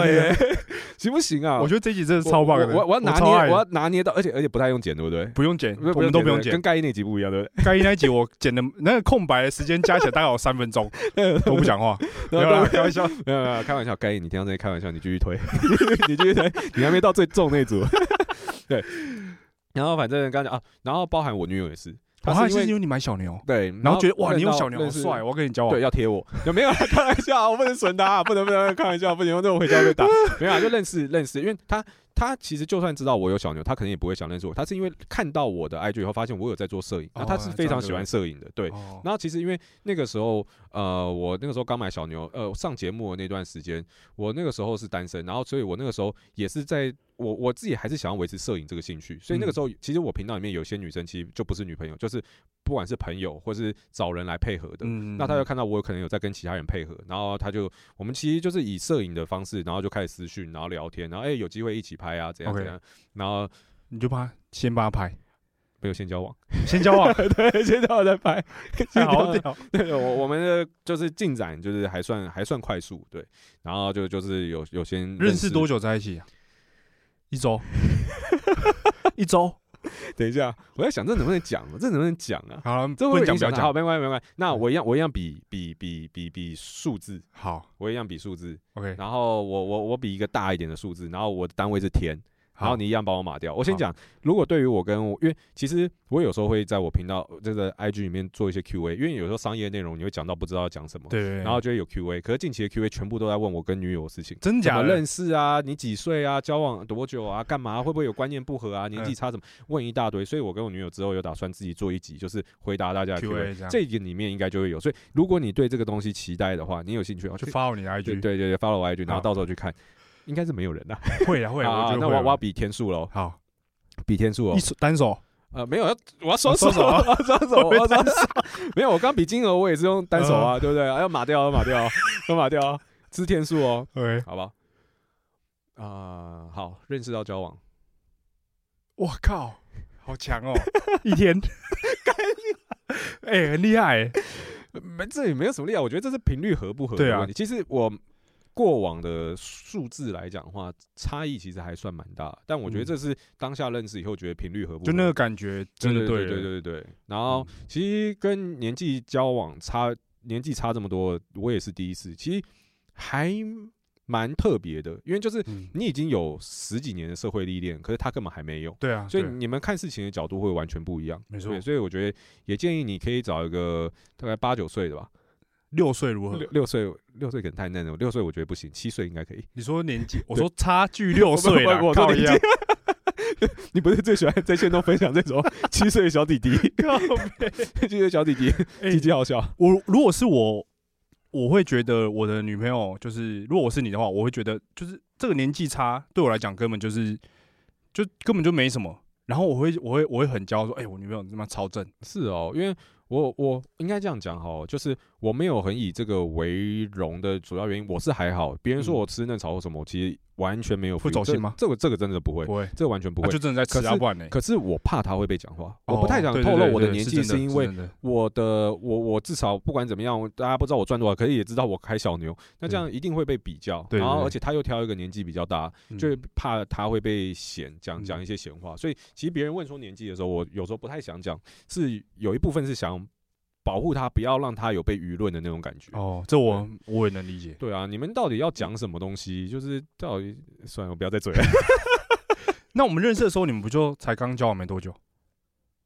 行不行啊？我觉得这集真的超棒的，我我我要拿捏，我要拿捏到，而且而且不太用剪，对不对？不用剪，我们都不用剪剪跟。盖伊那集不一样，对不该那一集我剪的那个空白的时间加起来大概有三分钟，对？我不讲话，没有啦，对开玩笑。没有没有，开玩笑，盖伊，你听到这些开玩笑，你继续推，你继续推，你还没到最重那组。对，然后反正刚刚讲啊，然后包含我女友也是，我她是因为还是因为你买小牛，对，然后觉得哇，你有小牛好帅，我要跟你交往对，。要贴我，有 没有？开玩笑，我不能损他，不能不能开玩笑，不行，那我回家被打。没有啊，就认识认识，因为他他其实就算知道我有小牛，他可能也不会想认识我，他是因为看到我的 IG 以后，发现我有在做摄影，那他是非常喜欢摄影的，对。哦。然后其实因为那个时候，呃，我那个时候刚买小牛，呃，上节目的那段时间，我那个时候是单身，然后所以我那个时候也是在我我自己还是想要维持摄影这个兴趣，所以那个时候其实我频道里面有些女生其实就不是女朋友，就是不管是朋友或是找人来配合的，嗯。那他就看到我有可能有在跟其他人配合，然后他就我们其实就是以摄影的方式，然后就开始私讯，然后聊天，然后哎、有机会一起拍啊，怎样怎样，然后你就帮他先帮他拍，没有先交往，先交往，对，先交往再拍，好屌。对我我们的就是进展就是还算还算快速，对，然后就就是有有先认识多久在一起啊？一周，一周。等一下，我在想这能不能讲啊？这能不能讲啊？好，这会影响好，没关系，没关系。那我一样，我一样比比比比比数字，好我一样比数字。，OK，然后我我我比一个大一点的数字，然后我的单位是天，然后好，你一样把我码掉。我先讲，如果对于我跟我，因为其实我有时候会在我频道这个 IG 里面做一些 Q&A，因为有时候商业内容你会讲到不知道要讲什么，对然后就会有 Q&A。可是近期的 Q&A 全部都在问我跟女友的事情。真假认识啊？你几岁啊？交往多久啊？干嘛？会不会有观念不合啊？年纪嗯差什么？问一大堆。所以我跟我女友之后有打算自己做一集，就是回答大家的 Q&A Q&A，这样这一集里面应该就会有。所以如果你对这个东西期待的话，你有兴趣就去 follow 你的 IG，对对对，follow 我 IG，然后到时候去看，应该是没有人的。会啊会啊，好 我那我我要比天数喽，好。比天数哦。一。手单手，呃，没有，要我要双手，哦双手啊？我要 双手，我要双手。没有，我刚比金额，我也是用单手啊，对不对？啊要码掉，要码掉，要码掉，这是天数哦，OK，好吧？啊，好，认识到交往，我靠，好强哦，一天，哎，很厉害。欸，没这也没有什么厉害，我觉得这是频率合不合的问题。其实我过往的数字来讲的话，差异其实还算蛮大，但我觉得嗯。这是当下认识以后觉得频率合不合，就那个感觉真的对了对对对。对。然后嗯其实跟年纪交往差年纪差这么多，我也是第一次，其实还蛮特别的，因为就是嗯，你已经有十几年的社会历练，可是他根本还没有。对啊，所以你们看事情的角度会完全不一样，没错，所以我觉得也建议你可以找一个大概八九岁的吧，六岁如何六？六岁六岁可能太嫩了，六岁我觉得不行，七岁应该可以。你说年纪，我说差距六岁了，我靠一样年纪，你不是最喜欢在线都分享这种 七岁的小弟弟，靠七岁的小弟弟，哎鸡鸡好笑。我如果是我，我会觉得我的女朋友就是，如果我是你的话，我会觉得就是这个年纪差对我来讲根本就是，就根本就没什么。然后我会我会我会很骄傲说，哎、我女朋友他妈超正，是哦，因为我我应该这样讲哈，就是我没有很以这个为荣的主要原因，我是还好。别人说嗯我吃嫩草或什么，我其实完全没有会走心吗这这个这个真的不会，不会，这个完全不会。他就真的在吃啊，可是不然呢？可是我怕他会被讲话，我不太想透露我的年纪，是因为我的我我至少不管怎么样，大家不知道我赚多少，可是也知道我开小牛，那这样一定会被比较。然后而且他又挑一个年纪比较大，嗯就怕他会被嫌讲讲嗯一些闲话，所以其实别人问说年纪的时候，我有时候不太想讲，是有一部分是想保护他，不要让他有被舆论的那种感觉。哦，这我我也能理解。对啊，你们到底要讲什么东西？就是到底算了，我不要再嘴了。那我们认识的时候，你们不就才刚交往没多久？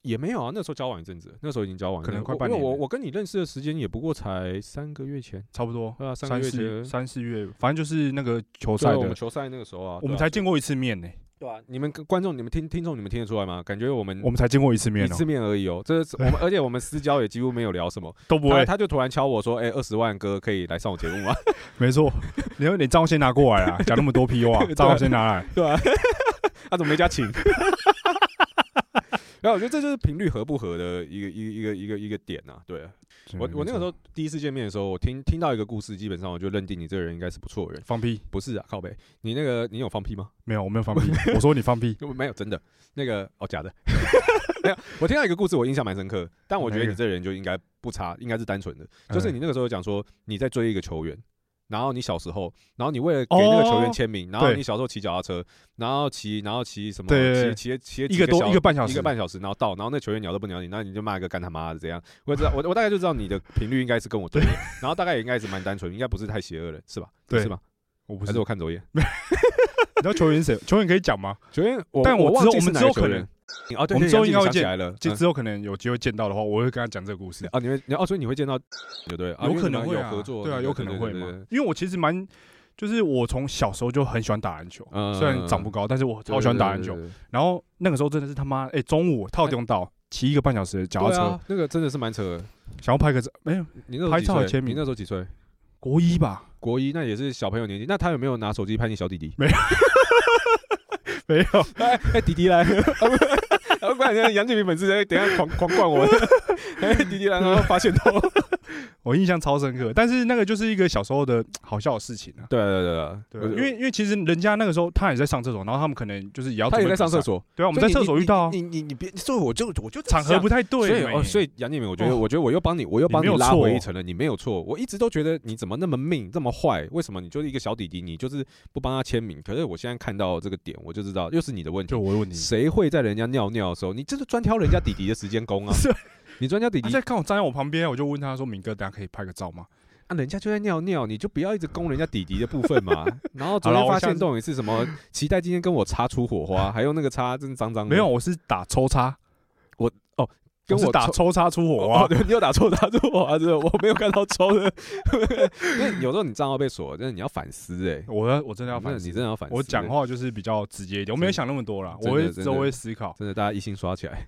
也没有啊，那时候交往一阵子，那时候已经交往可能快半年我我跟你认识的时间也不过才三个月前，差不多对啊，三个月前，三四月，反正就是那个球赛的我们，球赛那个时候啊，我们才见过一次面呢、对啊，你们跟观众、你们听听众、你们听得出来吗？感觉我们我们才见过一次面哦、一次面而已哦，这是我们，而且我们私交也几乎没有聊什么。都不会，他他就突然敲我说：“哎，二十万哥可以来上我节目吗 没错。你要你账号先拿过来啊，讲那么多屁话，账号先拿来。？”对啊，他怎么没加请？然后我觉得这就是频率合不合的一个一个一个一个一个点啊。对啊，我我那个时候第一次见面的时候，我听听到一个故事，基本上我就认定你这个人应该是不错的人。放屁，不是啊，靠背，你那个你有放屁吗？没有，我没有放屁，我说你放屁，没有，真的那个哦，假的。没有，我听到一个故事，我印象蛮深刻，但我觉得你这人就应该不差，应该是单纯的。就是嗯你那个时候讲说你在追一个球员，然后你小时候，然后你为了给那个球员哦签名，然后你小时候骑脚踏车，然后骑，然后骑什么？骑骑骑一个多小一个半小时一个半小时，然后到，然后那球员鸟都不鸟你，那你就骂一个干他妈的这样。我知道，我我大概就知道你的频率应该是跟我对的，然后大概也应该是蛮单纯，应该不是太邪恶的，是吧？对是吧？我不是还是。我看走眼？你知道球员谁？球员可以讲吗？球员，我但我我忘记是哪个球员哦，对，我们之后应该会见起来了，嗯就之后可能有机会见到的话，我会跟他讲这个故事。啊，你会你哦，所以你会见到，对对？啊有可能会啊有合作，对啊，有可能会嘛。因为我其实蛮，就是我从小时候就很喜欢打篮球，嗯虽然长不高，但是我对超喜欢打篮球。然后那个时候真的是他妈，哎，中午套用到骑一个半小时的脚踏车那个真的是蛮扯的。想要拍个照，没有拍你那时候几岁照签名你那时候几岁？国一吧？国一，那也是小朋友年纪。那他有没有拿手机拍你小弟弟？没有，没有哎，弟弟来！啊，不然 杨建明粉丝在等下狂狂灌我。哎，弟弟来，然后发现头。我印象超深刻。但是那个就是一个小时候的 好笑的事情啊。对对对对啊，因为因为其实人家那个时候他也在上厕所，然后他们可能就是也要他也。在上厕所，对啊，我们在厕所遇到啊，你你你别，所以我就我就场合不太对。所以哦，所以杨建明，我觉得，哦我觉得我又帮你，我又帮你拉回一层了。你没有错，我一直都觉得你怎么那么命，这么坏？为什么你就是一个小弟弟，你就是不帮他签名？可是我现在看到这个点，我就知道又是你的问题就。我的问题。谁会在人家尿尿的时候，你就是专挑人家弟弟的时间攻啊？是你专家弟弟他在看我站在我旁边，我就问他说：“敏哥，等下可以拍个照吗啊，人家就在尿尿，你就不要一直攻人家弟弟的部分嘛。然后昨天发现洞也是什么，期待今天跟我擦出火花，还用那个擦真脏脏？”的。没有，，我是打抽插，跟我我打抽插出火哦，花。对，你有打抽插出火啊！真的我没有看到抽的，因为有时候你账号被锁，真的你要反思哎、我要我真的要反思，你真的要反思。我讲话就是比较直接一点，我没有想那么多啦，我会之后会思考。真的，大家一心刷起来。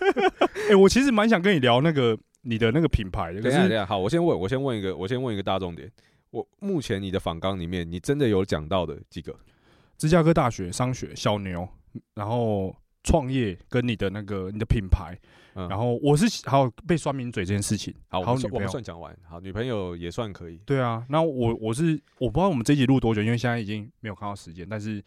哎，我其实蛮想跟你聊那个你的那个品牌的，是下，好，我先问，我先问一个，我先问一个大重点。我目前你的访纲里面，你真的有讲到的几个？芝加哥大学商学小牛，然后创业跟你的那个你的品牌，嗯，然后我是还有被酸民嘴这件事情，好，我们算讲完。好，女朋友也算可以。对啊，那我我是我不知道我们这一集录多久，因为现在已经没有看到时间，但是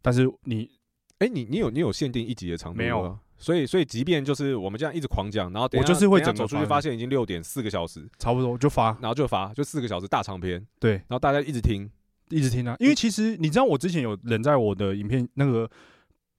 但是你哎、你你有你有限定一集的长度？没有。所以所以即便就是我们这样一直狂讲，然后等我就是会走出去发现已经六点四个小时，差不多就发，然后就发就四个小时大长篇，对，然后大家一直听，一直听啊，因为其实你知道我之前有人在我的影片那个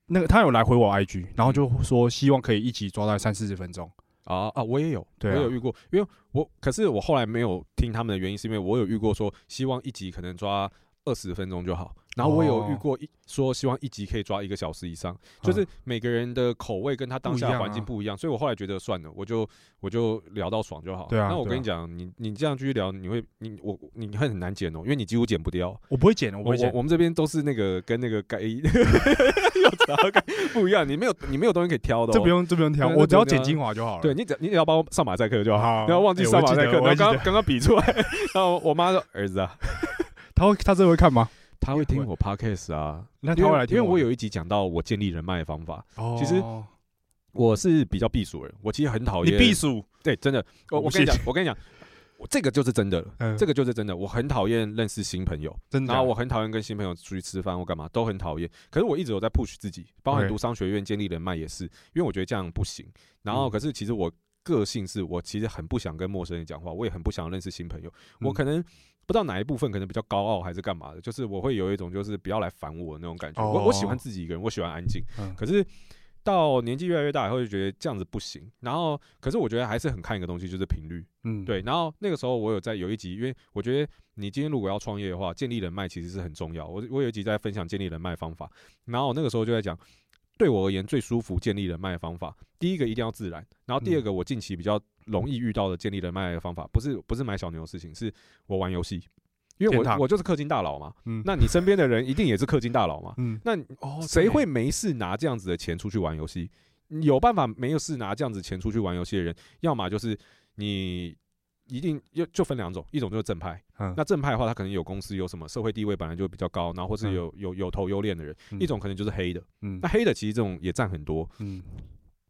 那个他有来回我 IG，然后就说希望可以一起抓到三四十分钟，啊啊，我也有，对啊。我有遇过，因为我可是我后来没有听他们的原因，是因为我有遇过说希望一集可能抓二十分钟就好，然后我有遇哦过一说希望一集可以抓一个小时以上，就是每个人的口味跟他当下环境不一样，所以我后来觉得算了，我就我就聊到爽就好。对啊那我跟你讲，你你这样继续聊，你会你我你会很难剪哦，因为你几乎剪不掉。我不会剪，我不会剪，我我我们这边都是那个跟那个该有查该不一样，你没有你没有东西可以挑的、哦，这不用这不用挑，我只要剪精华就好了。对你只你只要帮我上马赛克就好，不要忘记上马赛克。我刚刚刚刚比出来，然后我妈说：“儿子啊，他会他真的会看吗？他会听我 podcast 啊，那他会来听因为我有一集讲到我建立人脉的方法，哦，其实我是比较避暑人，我其实很讨你厌避暑，对，真的，我我跟你讲，我跟你讲，我这个就是真的了，嗯，这个就是真的，我很讨厌认识新朋友，真的假？的，然后我很讨厌跟新朋友出去吃饭或干嘛，都很讨厌。可是我一直有在 push 自己，包含 OK 读商学院建立人脉也是，因为我觉得这样不行。然后嗯。可是其实我个性是我其实很不想跟陌生人讲话，我也很不想认识新朋友。我嗯。可能不知道哪一部分可能比较高傲还是干嘛的，就是我会有一种就是不要来烦我的那种感觉。我我喜欢哦自己一个人，我喜欢安静。嗯可是到年纪越来越大以后，就觉得这样子不行。然后，可是我觉得还是很看一个东西，就是频率。嗯，对，然后那个时候我有在有一集，因为我觉得你今天如果要创业的话，建立人脉其实是很重要。我我有一集在分享建立人脉方法，然后那个时候就在讲，对我而言最舒服建立人脉的方法，第一个一定要自然，然后第二嗯。个我近期比较容易遇到的建立人脉的方法，不是不是买小牛的事情，是我玩游戏，因为我我就是氪金大佬嘛，嗯。那你身边的人一定也是氪金大佬嘛，嗯，那。哦谁会没事拿这样子的钱出去玩游戏？有办法没有事拿这样子钱出去玩游戏的人，要么就是你一定就就分两种，一种就是正派，嗯那正派的话，他可能有公司有什么社会地位本来就比较高，然后或是嗯有有有头有脸的人，嗯一种可能就是黑的，嗯那黑的其实这种也占很多，嗯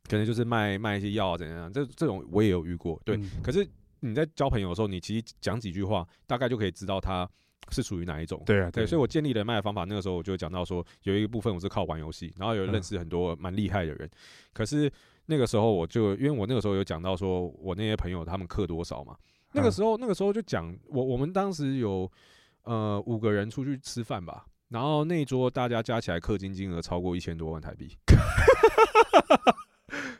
可能就是卖卖一些药啊怎样样，这这种我也有遇过，对。嗯可是你在交朋友的时候，你其实讲几句话，大概就可以知道他是属于哪一种。对啊对，所以我建立人脉的方法，那个时候我就讲到说，有一个部分我是靠玩游戏，然后有嗯认识很多蛮厉害的人。可是那个时候我就，因为我那个时候有讲到说，我那些朋友他们氪多少嘛，那个嗯。时候那个时候就讲，我我们当时有呃五个人出去吃饭吧，然后那一桌大家加起来氪金金额超过一千多万台币，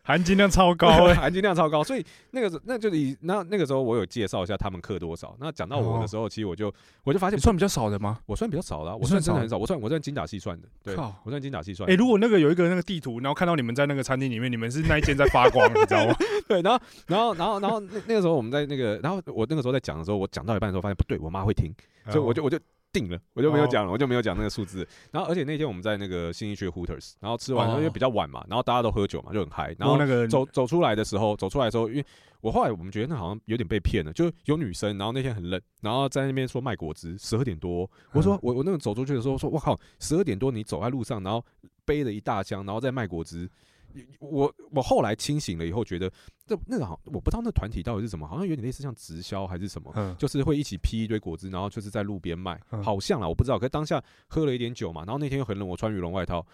含金量超高哎，含金量超高，所以那个时候那就以那那个时候我有介绍一下他们氪多少。那讲到我的时候，其实我就我就发现你算比较少的吗？我算比较少的啊，我算真的很少，我算我算精打细算的，对，我算精打细算哎，。如果那个有一个那个地图，然后看到你们在那个餐厅里面，你们是那一间在发光，你知道吗？对，然后然后然后然后那那个时候我们在那个，然后我那个时候在讲的时候，我讲到一半的时候发现不对，我妈会听，所以我就我就定了，我就没有讲了，我就没有讲那个数字。然后而且那天我们在那个新一区 Hooters，然后吃完因为哦比较晚嘛，然后大家都喝酒嘛，就很嗨，然后那个走走出来的时候，走出来的时候，因为我后来我们觉得那好像有点被骗了，就有女生，然后那天很冷，然后在那边说卖果汁，十二点多，我说嗯我我那个走出去的时候说，我靠，十二点多你走在路上，然后背了一大箱，然后再卖果汁。我我后来清醒了以后，觉得这那个好，我不知道那团体到底是什么，好像有点类似像直销还是什么，嗯就是会一起批一堆果汁，然后就是在路边卖，嗯好像啦，我不知道。可是当下喝了一点酒嘛，然后那天又很冷，我穿羽绒外套，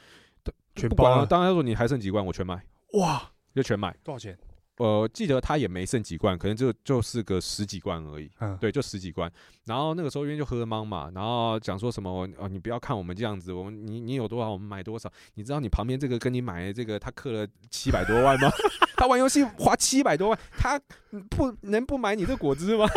全不管了当然说你还剩几罐，我全买，哇，就全买。多少钱？呃，记得他也没剩几罐，可能就就是个十几罐而已。嗯，对，就十几罐。然后那个时候因为就喝懵嘛，然后讲说什么哦，你不要看我们这样子，我们你你有多少，我们买多少。你知道你旁边这个跟你买的这个，他氪了七百多万吗？他玩游戏花七百多万，他不能不买你这果汁吗？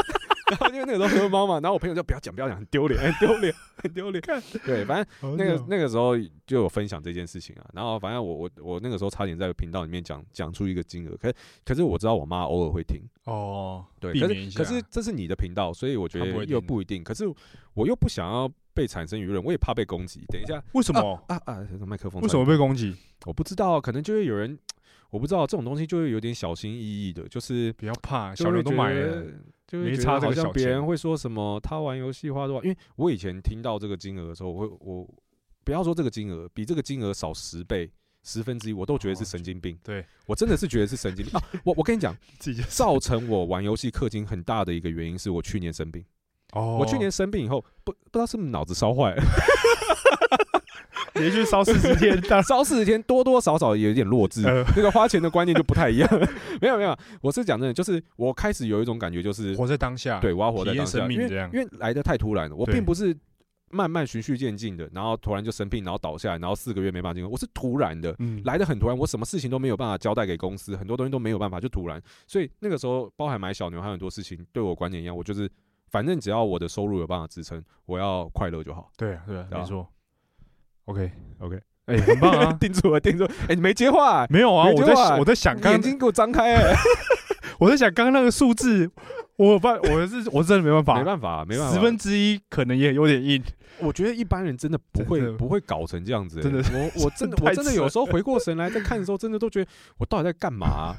然后因为那个时候喝猫嘛，然后我朋友就不要讲不要讲，很丢脸，很丢脸，很丢脸。对，反正那个那个时候就有分享这件事情啊，然后反正我我我那个时候差点在频道里面讲讲出一个金额，可可是我知道我妈偶尔会听，哦，对，可是可是这是你的频道，所以我觉得又不一定。可是我又不想要被产生舆论，我也怕被攻击。等一下，为什么？啊啊，这个麦克风为什么被攻击？我不知道，可能就会有人，我不知道这种东西就会有点小心翼翼的，就是比较怕，小人都买了，就会觉得好像别人会说什么他玩游戏花多少，因为我以前听到这个金额的时候，我会我不要说这个金额，比这个金额少十倍。十分之一，我都觉得是哦神经病。对我真的是觉得是神经病啊！我我跟你讲，造成我玩游戏氪金很大的一个原因是我去年生病。哦，我去年生病以后，不不知道是不是脑子烧坏了，连续烧四十天，烧四十天，多多少少也有一点弱智，呃那个花钱的观念就不太一样。没有没有，我是讲真的，就是我开始有一种感觉，就是活在当下，对我要活在当下，因为因为来的太突然了，我并不是慢慢循序渐进的，然后突然就生病，然后倒下来，然后四个月没办法进入，我是突然的。嗯，来的很突然，我什么事情都没有办法交代给公司，很多东西都没有办法，就突然。所以那个时候，包含买小牛，还有很多事情，对我观点一样，我就是反正只要我的收入有办法支撑，我要快乐就好。对啊，对啊没错。OK，OK，哎，很棒啊！定住了，定住。了。哎、你没接话、欸，没有啊，我在我在想刚眼睛给我张开、欸，我在想刚刚那个数字，我有办我是我真的没办法，没办法，没办法，十分之一可能也有点硬。我觉得一般人真的不会的。不会搞成这样子、欸，真的我 我真的我真的有时候回过神来在看的时候，真的都觉得我到底在干嘛？啊、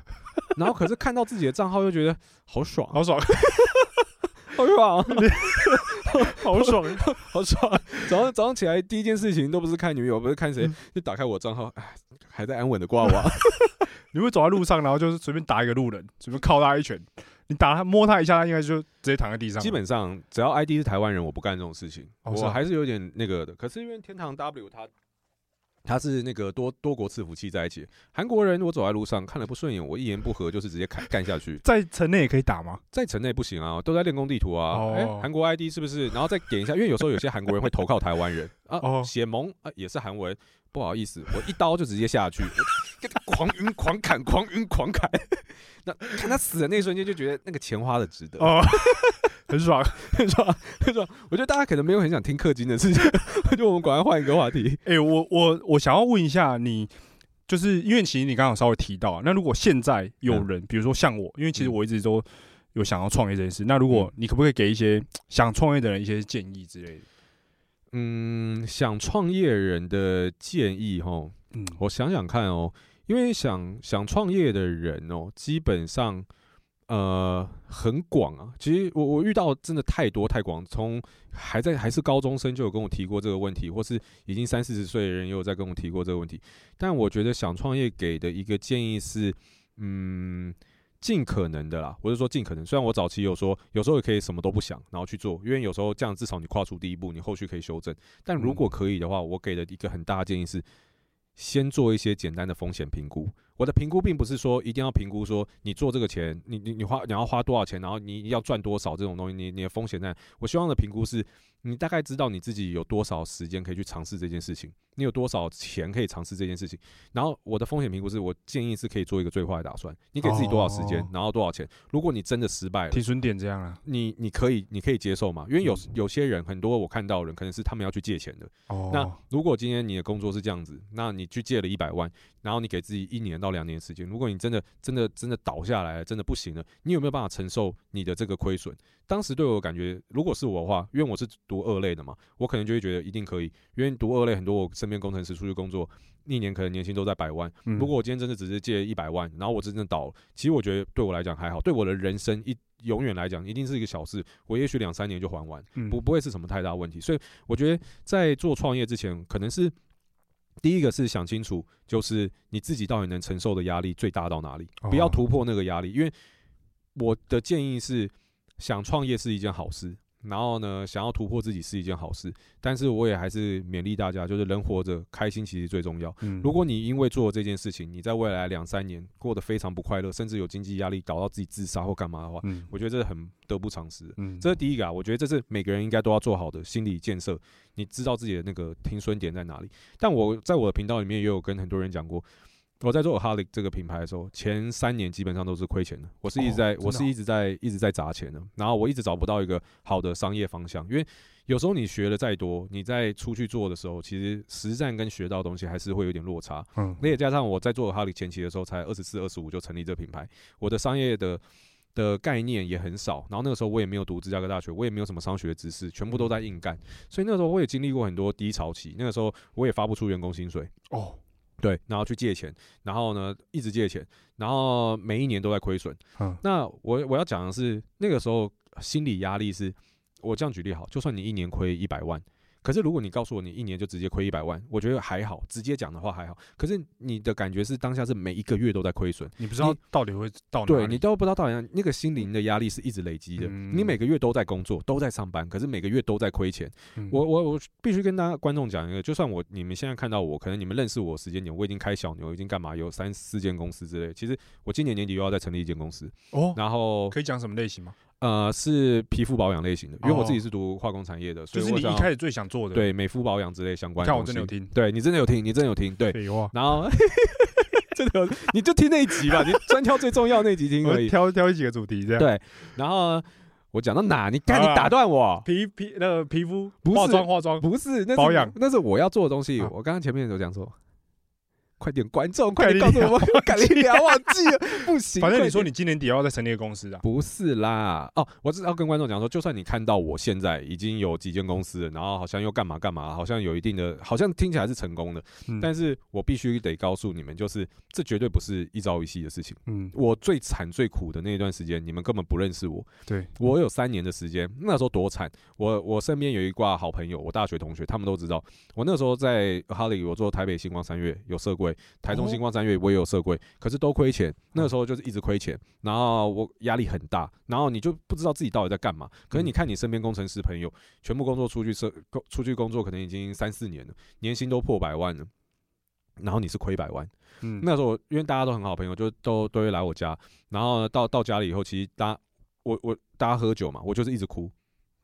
然后可是看到自己的账号又觉得好爽，好爽，好爽，好爽！好爽。早上早上起来第一件事情都不是看女友，不是看谁嗯，就打开我账号，哎，还在安稳的挂网。你会走在路上，然后就是随便打一个路人，随便靠他一拳，你打他摸他一下，他应该就直接躺在地上。基本上只要 ID 是台湾人，我不干这种事情，我还是有点那个的。可是因为天堂 W 它它是那个多多国伺服器在一起，韩国人我走在路上看了不顺眼，我一言不合就是直接砍干下去。在城内也可以打吗？在城内不行啊，都在练功地图啊。哦哎、韩国 ID 是不是？然后再点一下，因为有时候有些韩国人会投靠台湾人啊，哦血盟啊也是韩文。不好意思，我一刀就直接下去，狂晕狂砍，狂晕狂砍。那看他死的那一瞬间，就觉得那个钱花的值得。哦，很爽。很爽，很爽？我觉得大家可能没有很想听氪金的事情，就我们赶快换一个话题。哎、我我我想要问一下你，就是因为其实你刚刚稍微提到，那如果现在有嗯人，比如说像我，因为其实嗯我一直都有想要创业这件事，那如果你可不可以给一些想创业的人一些建议之类的？嗯，想创业人的建议哈，嗯，我想想看哦，因为想想创业的人哦，基本上呃很广啊。其实我我遇到真的太多太广，从还在还是高中生就有跟我提过这个问题，或是已经三四十岁的人也有在跟我提过这个问题。但我觉得想创业给的一个建议是，嗯。尽可能的啦，我是说尽可能。虽然我早期有说，有时候也可以什么都不想，然后去做，因为有时候这样至少你跨出第一步，你后续可以修正。但如果可以的话，我给的一个很大的建议是，先做一些简单的风险评估。我的评估并不是说一定要评估说你做这个钱，你你你花你要花多少钱，然后你要赚多少这种东西，你你的风险在。我希望的评估是你大概知道你自己有多少时间可以去尝试这件事情，你有多少钱可以尝试这件事情。然后我的风险评估是我建议是可以做一个最坏的打算，你给自己多少时间哦，然后多少钱。如果你真的失败了，停损点这样啊？你你可以你可以接受嘛？因为有嗯有些人很多我看到的人可能是他们要去借钱的。哦，那如果今天你的工作是这样子，那你去借了一百万，然后你给自己一年到两年时间，如果你真的真的真的倒下来了，真的不行了，你有没有办法承受你的这个亏损？当时对我的感觉，如果是我的话，因为我是读二类的嘛，我可能就会觉得一定可以，因为读二类很多我身边工程师出去工作，一年可能年薪都在百万。嗯如果我今天真的只是借一百万，然后我真正倒了，其实我觉得对我来讲还好，对我的人生一永远来讲一定是一个小事，我也许两三年就还完。嗯不不会是什么太大问题。所以我觉得在做创业之前，可能是第一个是想清楚，就是你自己到底能承受的压力最大到哪里，不要哦突破那个压力。因为我的建议是，想创业是一件好事。然后呢，想要突破自己是一件好事，但是我也还是勉励大家，就是人活着开心其实最重要。嗯如果你因为做这件事情，你在未来两三年过得非常不快乐，甚至有经济压力，搞到自己自杀或干嘛的话，嗯我觉得这很得不偿失。嗯这是第一个啊，我觉得这是每个人应该都要做好的心理建设。你知道自己的那个停损点在哪里？但我在我的频道里面也有跟很多人讲过，我在做 Holic 这个品牌的时候，前三年基本上都是亏钱的。我是一直在，我是一直在一直在砸钱的。然后我一直找不到一个好的商业方向，因为有时候你学的再多，你在出去做的时候，其实实战跟学到的东西还是会有点落差。嗯那也加上我在做哈利前期的时候，才二十四、二十五就成立这个品牌，我的商业的的概念也很少。然后那个时候我也没有读芝加哥大学，我也没有什么商学知识，全部都在硬干。所以那时候我也经历过很多低潮期，那个时候我也发不出员工薪水，哦对，然后去借钱，然后呢一直借钱，然后每一年都在亏损。嗯那我我要讲的是，那个时候心理压力是，我这样举例好，就算你一年亏一百万，可是如果你告诉我你一年就直接亏一百万，我觉得还好，直接讲的话还好。可是你的感觉是当下是每一个月都在亏损，你不知道到底会到哪里对你都不知道到底那个心灵的压力是一直累积的。嗯你每个月都在工作，都在上班，可是每个月都在亏钱。嗯我我我必须跟大家观众讲一个，就算我你们现在看到我，可能你们认识我时间点，我已经开小牛，已经干嘛有三四间公司之类。其实我今年年底又要再成立一间公司，哦，然后可以讲什么类型吗？呃是皮肤保养类型的，因为我自己哦是读化工产业的，所就是以我一开始最想做的。，对美肤保养之类相关你看我的东西。真的有听，对你真的有听，你真的有听，对。然后真的有，你就听那一集吧，你专挑最重要那一集听我而已。挑挑几个主题这样。，对，然后我讲到哪？你看，你打断我。皮皮那个皮肤不是化妆化妆，不是，那是保养那是我要做的东西。啊我刚刚前面有讲说，快点，观众，快快点告诉点我，们赶紧聊，忘记了，不行。反正你说你今年底要再成立一个公司啊。不是啦，哦，我只是要跟观众讲说，就算你看到我现在已经有几间公司了，然后好像又干嘛干嘛，好像有一定的，好像听起来是成功的，嗯但是我必须得告诉你们，就是这绝对不是一朝一夕的事情。嗯，我最惨最苦的那一段时间，你们根本不认识我。对，我有三年的时间，那时候多惨。我我身边有一挂好朋友，我大学同学，他们都知道。我那时候在哈利，我做台北星光三月有设柜，台中哦星光三月我也有设柜，可是都亏钱。那个时候就是一直亏钱，然后我压力很大，然后你就不知道自己到底在干嘛。可是你看你身边工程师朋友，全部工作出去设工出去工作，可能已经三四年了，年薪都破百万了。然后你是亏百万，嗯，那时候因为大家都很好朋友，就都都会来我家，然后呢到到家里以后，其实大家我我大家喝酒嘛，我就是一直哭，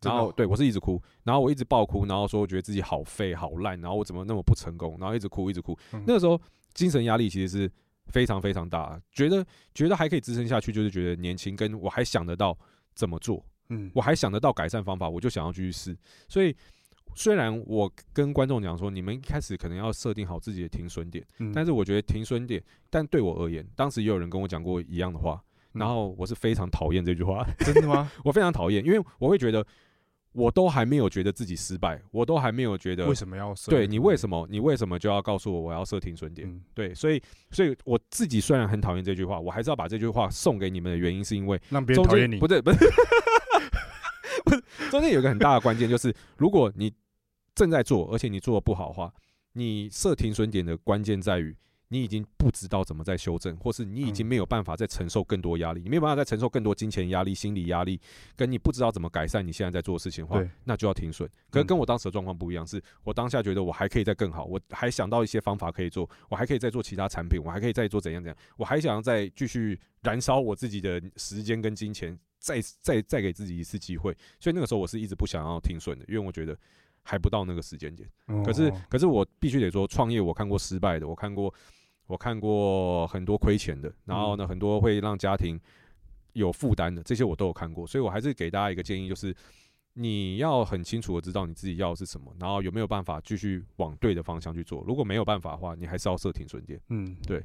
然后对我是一直哭，然后我一直爆哭，然后说我觉得自己好废好烂，然后我怎么那么不成功，然后一直哭一直哭，嗯那个时候精神压力其实是非常非常大，觉得觉得还可以支撑下去，就是觉得年轻，跟我还想得到怎么做，嗯，我还想得到改善方法，我就想要继续试。所以虽然我跟观众讲说，你们一开始可能要设定好自己的停损点，嗯但是我觉得停损点，但对我而言，当时也有人跟我讲过一样的话，嗯然后我是非常讨厌这句话，真的吗？我非常讨厌，因为我会觉得我都还没有觉得自己失败，我都还没有觉得为什么要设？对你为什么你为什么就要告诉我我要设停损点？嗯对，所以所以我自己虽然很讨厌这句话，我还是要把这句话送给你们的原因，是因为让别人中讨厌你？间不对不是不是中间有一个很大的关键，就是如果你正在做，而且你做的不好的话，你设停损点的关键在于。你已经不知道怎么在修正，或是你已经嗯没有办法再承受更多压力，你没有办法再承受更多金钱压力、心理压力，跟你不知道怎么改善你现在在做的事情的话，那就要停损。可是嗯跟我当时的状况不一样，是我当下觉得我还可以再更好，我还想到一些方法可以做，我还可以再做其他产品，我还可以再做怎样怎样，我还想要再继续燃烧我自己的时间跟金钱，再再再给自己一次机会。所以那个时候我是一直不想要停损的，因为我觉得还不到那个时间点。可是哦可是我必须得说，创业我看过失败的，我看过我看过很多亏钱的，然后呢，很多会让家庭有负担的，这些我都有看过，所以我还是给大家一个建议，就是你要很清楚的知道你自己要的是什么，然后有没有办法继续往对的方向去做。如果没有办法的话，你还是要设停损点。嗯，对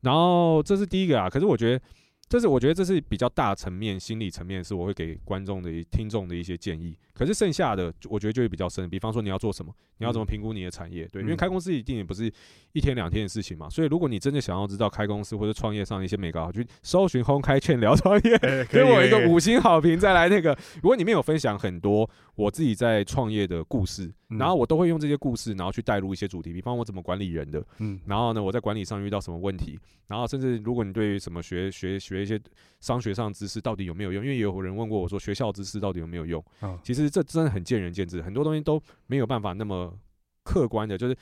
然后这是第一个啊，可是我觉得。这是我觉得这是比较大层面、心理层面，是我会给观众的一、听众的一些建议。可是剩下的，我觉得就会比较深。比方说你要做什么，你要怎么评估你的产业？对，因为嗯开公司一定也不是一天两天的事情嘛。所以如果你真的想要知道开公司或者创业上的一些美高，就搜寻轰开劝聊创业，给我一个五星好评，再来那个。如果里面有分享很多我自己在创业的故事，嗯然后我都会用这些故事，然后去带入一些主题，比方我怎么管理人的，嗯然后呢，我在管理上遇到什么问题，然后甚至如果你对于什么学学学一些商学上的知识到底有没有用，因为也有人问过我说学校知识到底有没有用，啊其实这真的很见仁见智，很多东西都没有办法那么客观的，就是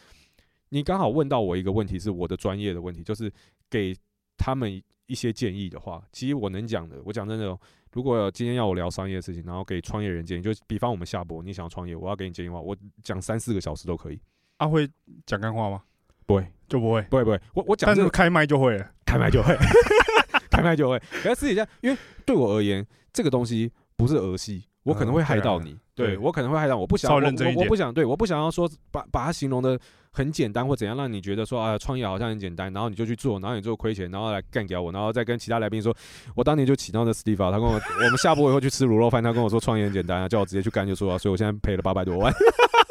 你刚好问到我一个问题，是我的专业的问题，就是给他们一些建议的话，其实我能讲的，我讲真的哦，如果今天要我聊商业的事情，然后给创业人建议，就比方我们下播，你想要创业，我要给你建议的话，我讲三四个小时都可以，啊会讲干话吗？不会，就不会，不会，不会，我我讲开麦就会了。开麦就会，开麦就会。可是私底下，因为对我而言，这个东西不是儿戏，我可能会害到你。对对我可能会害到我不想认真我我不想对，我不想要说把把它形容的很简单或怎样，让你觉得说啊创业好像很简单，然后你就去做，然后你做亏钱，然后来干掉我，然后再跟其他来宾说，我当年就请到那 Steve，啊他跟我我们下播以后去吃卤肉饭，他跟我说创业很简单啊，叫我直接去干就说啊，所以我现在赔了八百多万。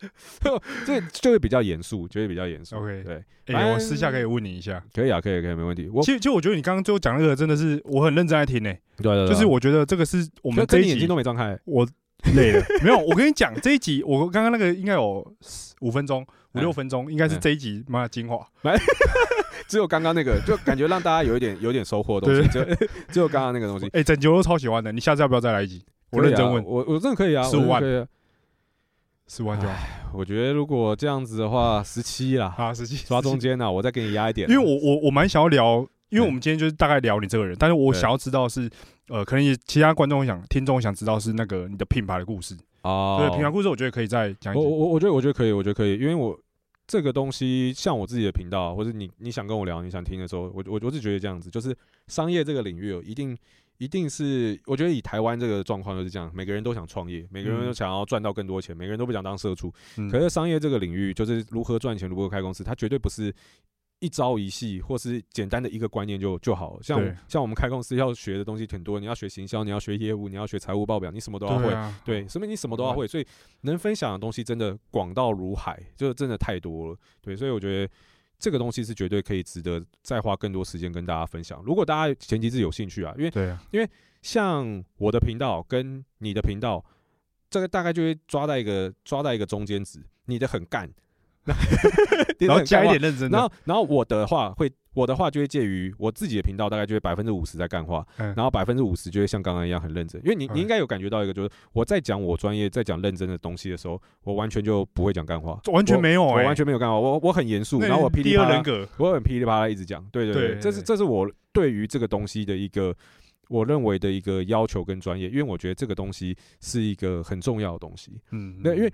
这就会比较严肃，就会比较严肃。OK 对，哎、反我私下可以问你一下。可以啊，可以，可以，没问题。我其实，其实我觉得你刚刚最后讲那个真的是我很认真在听诶、对对对，就是我觉得这个是我我们这一集眼睛都没张开，我累了。没有，我跟你讲，这一集我刚刚那个应该有五分钟、五哎六分钟，应该是哎这一集妈的精华。只有刚刚那个，就感觉让大家有一点有点收获的东西，就只有刚刚那个东西。哎、整集我都超喜欢的，你下次要不要再来一集？我认真问，我我真的可以啊，十五万十万就好。我觉得如果这样子的话，十七啦，啊，十七抓中间呢，我再给你压一点啊。因为我我我蛮想要聊，因为我们今天就是大概聊你这个人，但是我想要知道是，呃，可能也其他观众想、听众想知道是那个你的品牌的故事。哦，对，品牌故事我觉得可以再讲一我。我我觉得我觉得可以，我觉得可以，因为我这个东西像我自己的频道，或者你你想跟我聊，你想听的时候，我我我是觉得这样子，就是商业这个领域哦，一定一定是，我觉得以台湾这个状况就是这样，每个人都想创业，每个人嗯都想要赚到更多钱，每个人都不想当社畜。嗯可是商业这个领域，就是如何赚钱，如何开公司，它绝对不是。一朝一夕，或是简单的一个观念就就好了。像像我们开公司要学的东西挺多，你要学行销，你要学业务，你要学财务报表，你什么都要会对，说明你什么都要会，所以能分享的东西真的广到如海，就真的太多了。对，所以我觉得这个东西是绝对可以值得再花更多时间跟大家分享。如果大家前提是有兴趣啊，因为对啊，像我的频道跟你的频道，这个大概就会抓在一个抓在一个中间值，你的很干，然后加一点认真的，然后，然后我的话会，我的话就会介于我自己的频道，大概就会百分之五十在干话，嗯。然后百分之五十就会像刚刚一样很认真。因为你，你嗯应该有感觉到一个，就是我在讲我专业、在讲认真的东西的时候，我完全就不会讲干话，完全没有我哎，完全没有干话，我我很严肃，那然后我噼里啪啦二人格，我很噼里啪啦一直讲，对对对，对这是这是我对于这个东西的一个我认为的一个要求跟专业，因为我觉得这个东西是一个很重要的东西。嗯，对，因为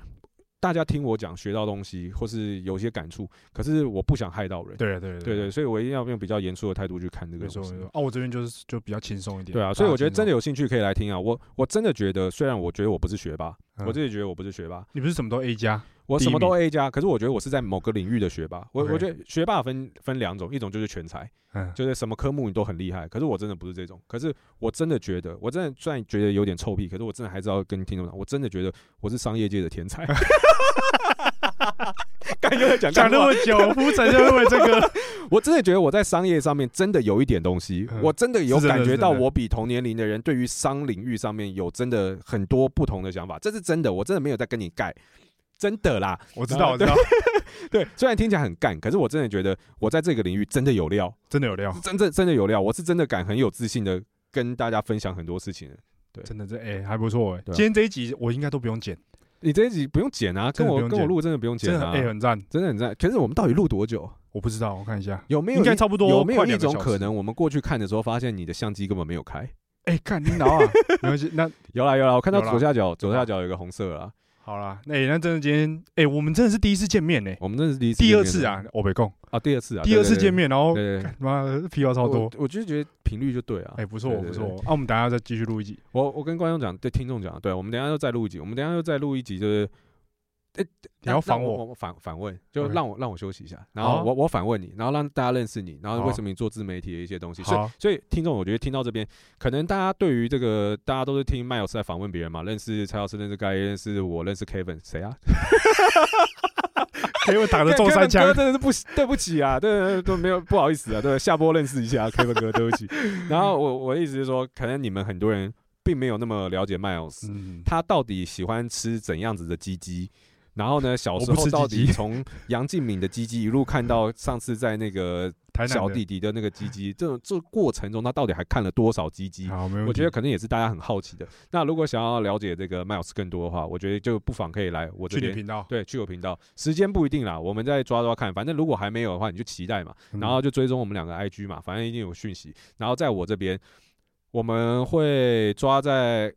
大家听我讲学到东西，或是有些感触，可是我不想害到人。对对对对，所以我一定要用比较严肃的态度去看这个东西。哦，我这边就是就比较轻松一点。对啊，所以我觉得真的有兴趣可以来听啊。我我真的觉得，虽然我觉得我不是学霸，我自己觉得我不是学霸。你不是什么都 A 加？我什么都 A 加，可是我觉得我是在某个领域的学霸。我我觉得学霸分分两种，一种就是全才，就是什么科目你都很厉害。可是我真的不是这种。可是我真的觉得，我真的虽然觉得有点臭屁，可是我真的还是要跟听众讲，我真的觉得我是商业界的天才。刚刚讲讲那么久，铺陈就因为这个，我真的觉得我在商业上面真的有一点东西，我真的有感觉到我比同年龄的人对于商领域上面有真的很多不同的想法，这是真的，我真的没有在跟你盖。真的啦，我知道，我知道。对，虽然听起来很干，可是我真的觉得我在这个领域真的有料，真的有料，真正真的有料。我是真的敢很有自信的跟大家分享很多事情。对，真的这哎还不错哎。今天这一集我应该都不用剪，你这一集不用剪啊，跟我跟我录真的不用剪啊，哎很赞，真的很赞。可是我们到底录多久？我不知道，我看一下有没有应该差不多。有没有一种可能，我们过去看的时候发现你的相机根本没有开？哎，看领导啊，没关系。那有啦有啦，我看到左下角左下角有个红色啊。好啦，那那真的今天，哎，我们真的是第一次见面呢。我们真的是第一次，第二次啊，我没空啊，第二次啊，第二次见面，然后妈的屁话超多，我就觉得频率就对啊，哎，不错不错。那我们等下再继续录一集。我我跟观众讲，对听众讲，对我们等下又再录一集，我们等下又再录一集，就是。哎，你要反我，我反反问，就让我让我休息一下，然后我我反问你，然后让大家认识你，然后为什么你做自媒体的一些东西。所以所以听众，我觉得听到这边，可能大家对于这个，大家都是听麦老师在访问别人嘛，认识蔡老师，认识该认识我，认识 Kevin，谁啊？因为打的中三枪，真的是不对不起啊，对都没有不好意思啊，对下播认识一下 Kevin 哥，对不起。然后我我的意思是说，可能你们很多人并没有那么了解麦老师，他到底喜欢吃怎样子的鸡鸡。然后呢？小时候到底从杨敬敏的鸡鸡一路看到上次在那个小弟弟的那个鸡鸡，这这过程中他到底还看了多少鸡鸡？好，我觉得可能也是大家很好奇的。那如果想要了解这个 Miles 更多的话，我觉得就不妨可以来我这边频道，对，去我频道。时间不一定啦，我们再抓抓看。反正如果还没有的话，你就期待嘛，然后就追踪我们两个 IG 嘛，反正一定有讯息。然后在我这边，我们会抓在。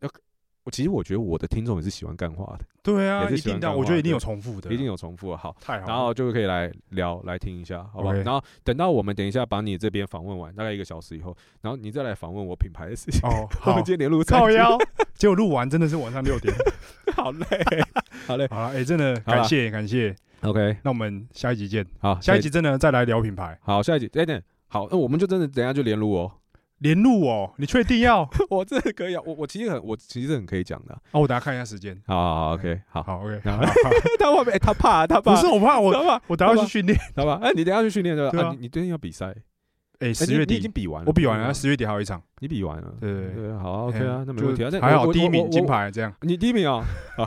其实我觉得我的听众也是喜欢干话的，对啊，一定的，我觉得一定有重复的，一定有重复的，好，太好，然后就可以来聊来听一下，好不好？然后等到我们等一下把你这边访问完，大概一个小时以后，然后你再来访问我品牌的事情。哦，我们今天连录靠腰，结果录完真的是晚上六点，好累，好累，好了，哎，真的感谢感谢，OK，那我们下一集见，好，下一集真的再来聊品牌，好，下一集，哎等，好，那我们就真的等下就连录哦。连录哦，你确定要？我这可以啊，我我其实很，我其实很可以讲的。哦，我等下看一下时间。好好好，OK，好好 OK。他会不会？他怕，他怕。不是我怕，我我等下去训练，好吧？哎，你等下去训练对吧？啊，你你最近要比赛。哎，十月底已经比完了，我比完了，十月底还有一场，你比完了，对对对，好，OK 啊，那没问题啊，还好，第一名金牌这样，你第一名啊，啊，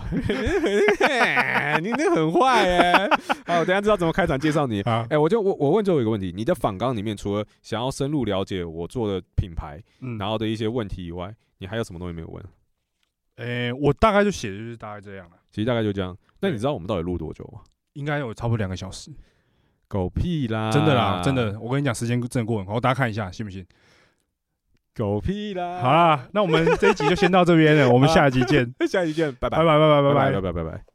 你那很坏哎，好，等下知道怎么开场介绍你，哎，我就我我问最后一个问题，你的访纲里面除了想要深入了解我做的品牌，然后的一些问题以外，你还有什么东西没有问？哎，我大概就写的就是大概这样了，其实大概就这样，那你知道我们到底录多久吗？应该有差不多两个小时。狗屁啦！真的啦，真的，我跟你讲，时间真的过很快，大家看一下，信不信？狗屁啦！好啦，那我们这一集就先到这边了，我们下一集见，下一集见，拜拜，拜拜，拜拜，拜拜，拜拜，拜拜。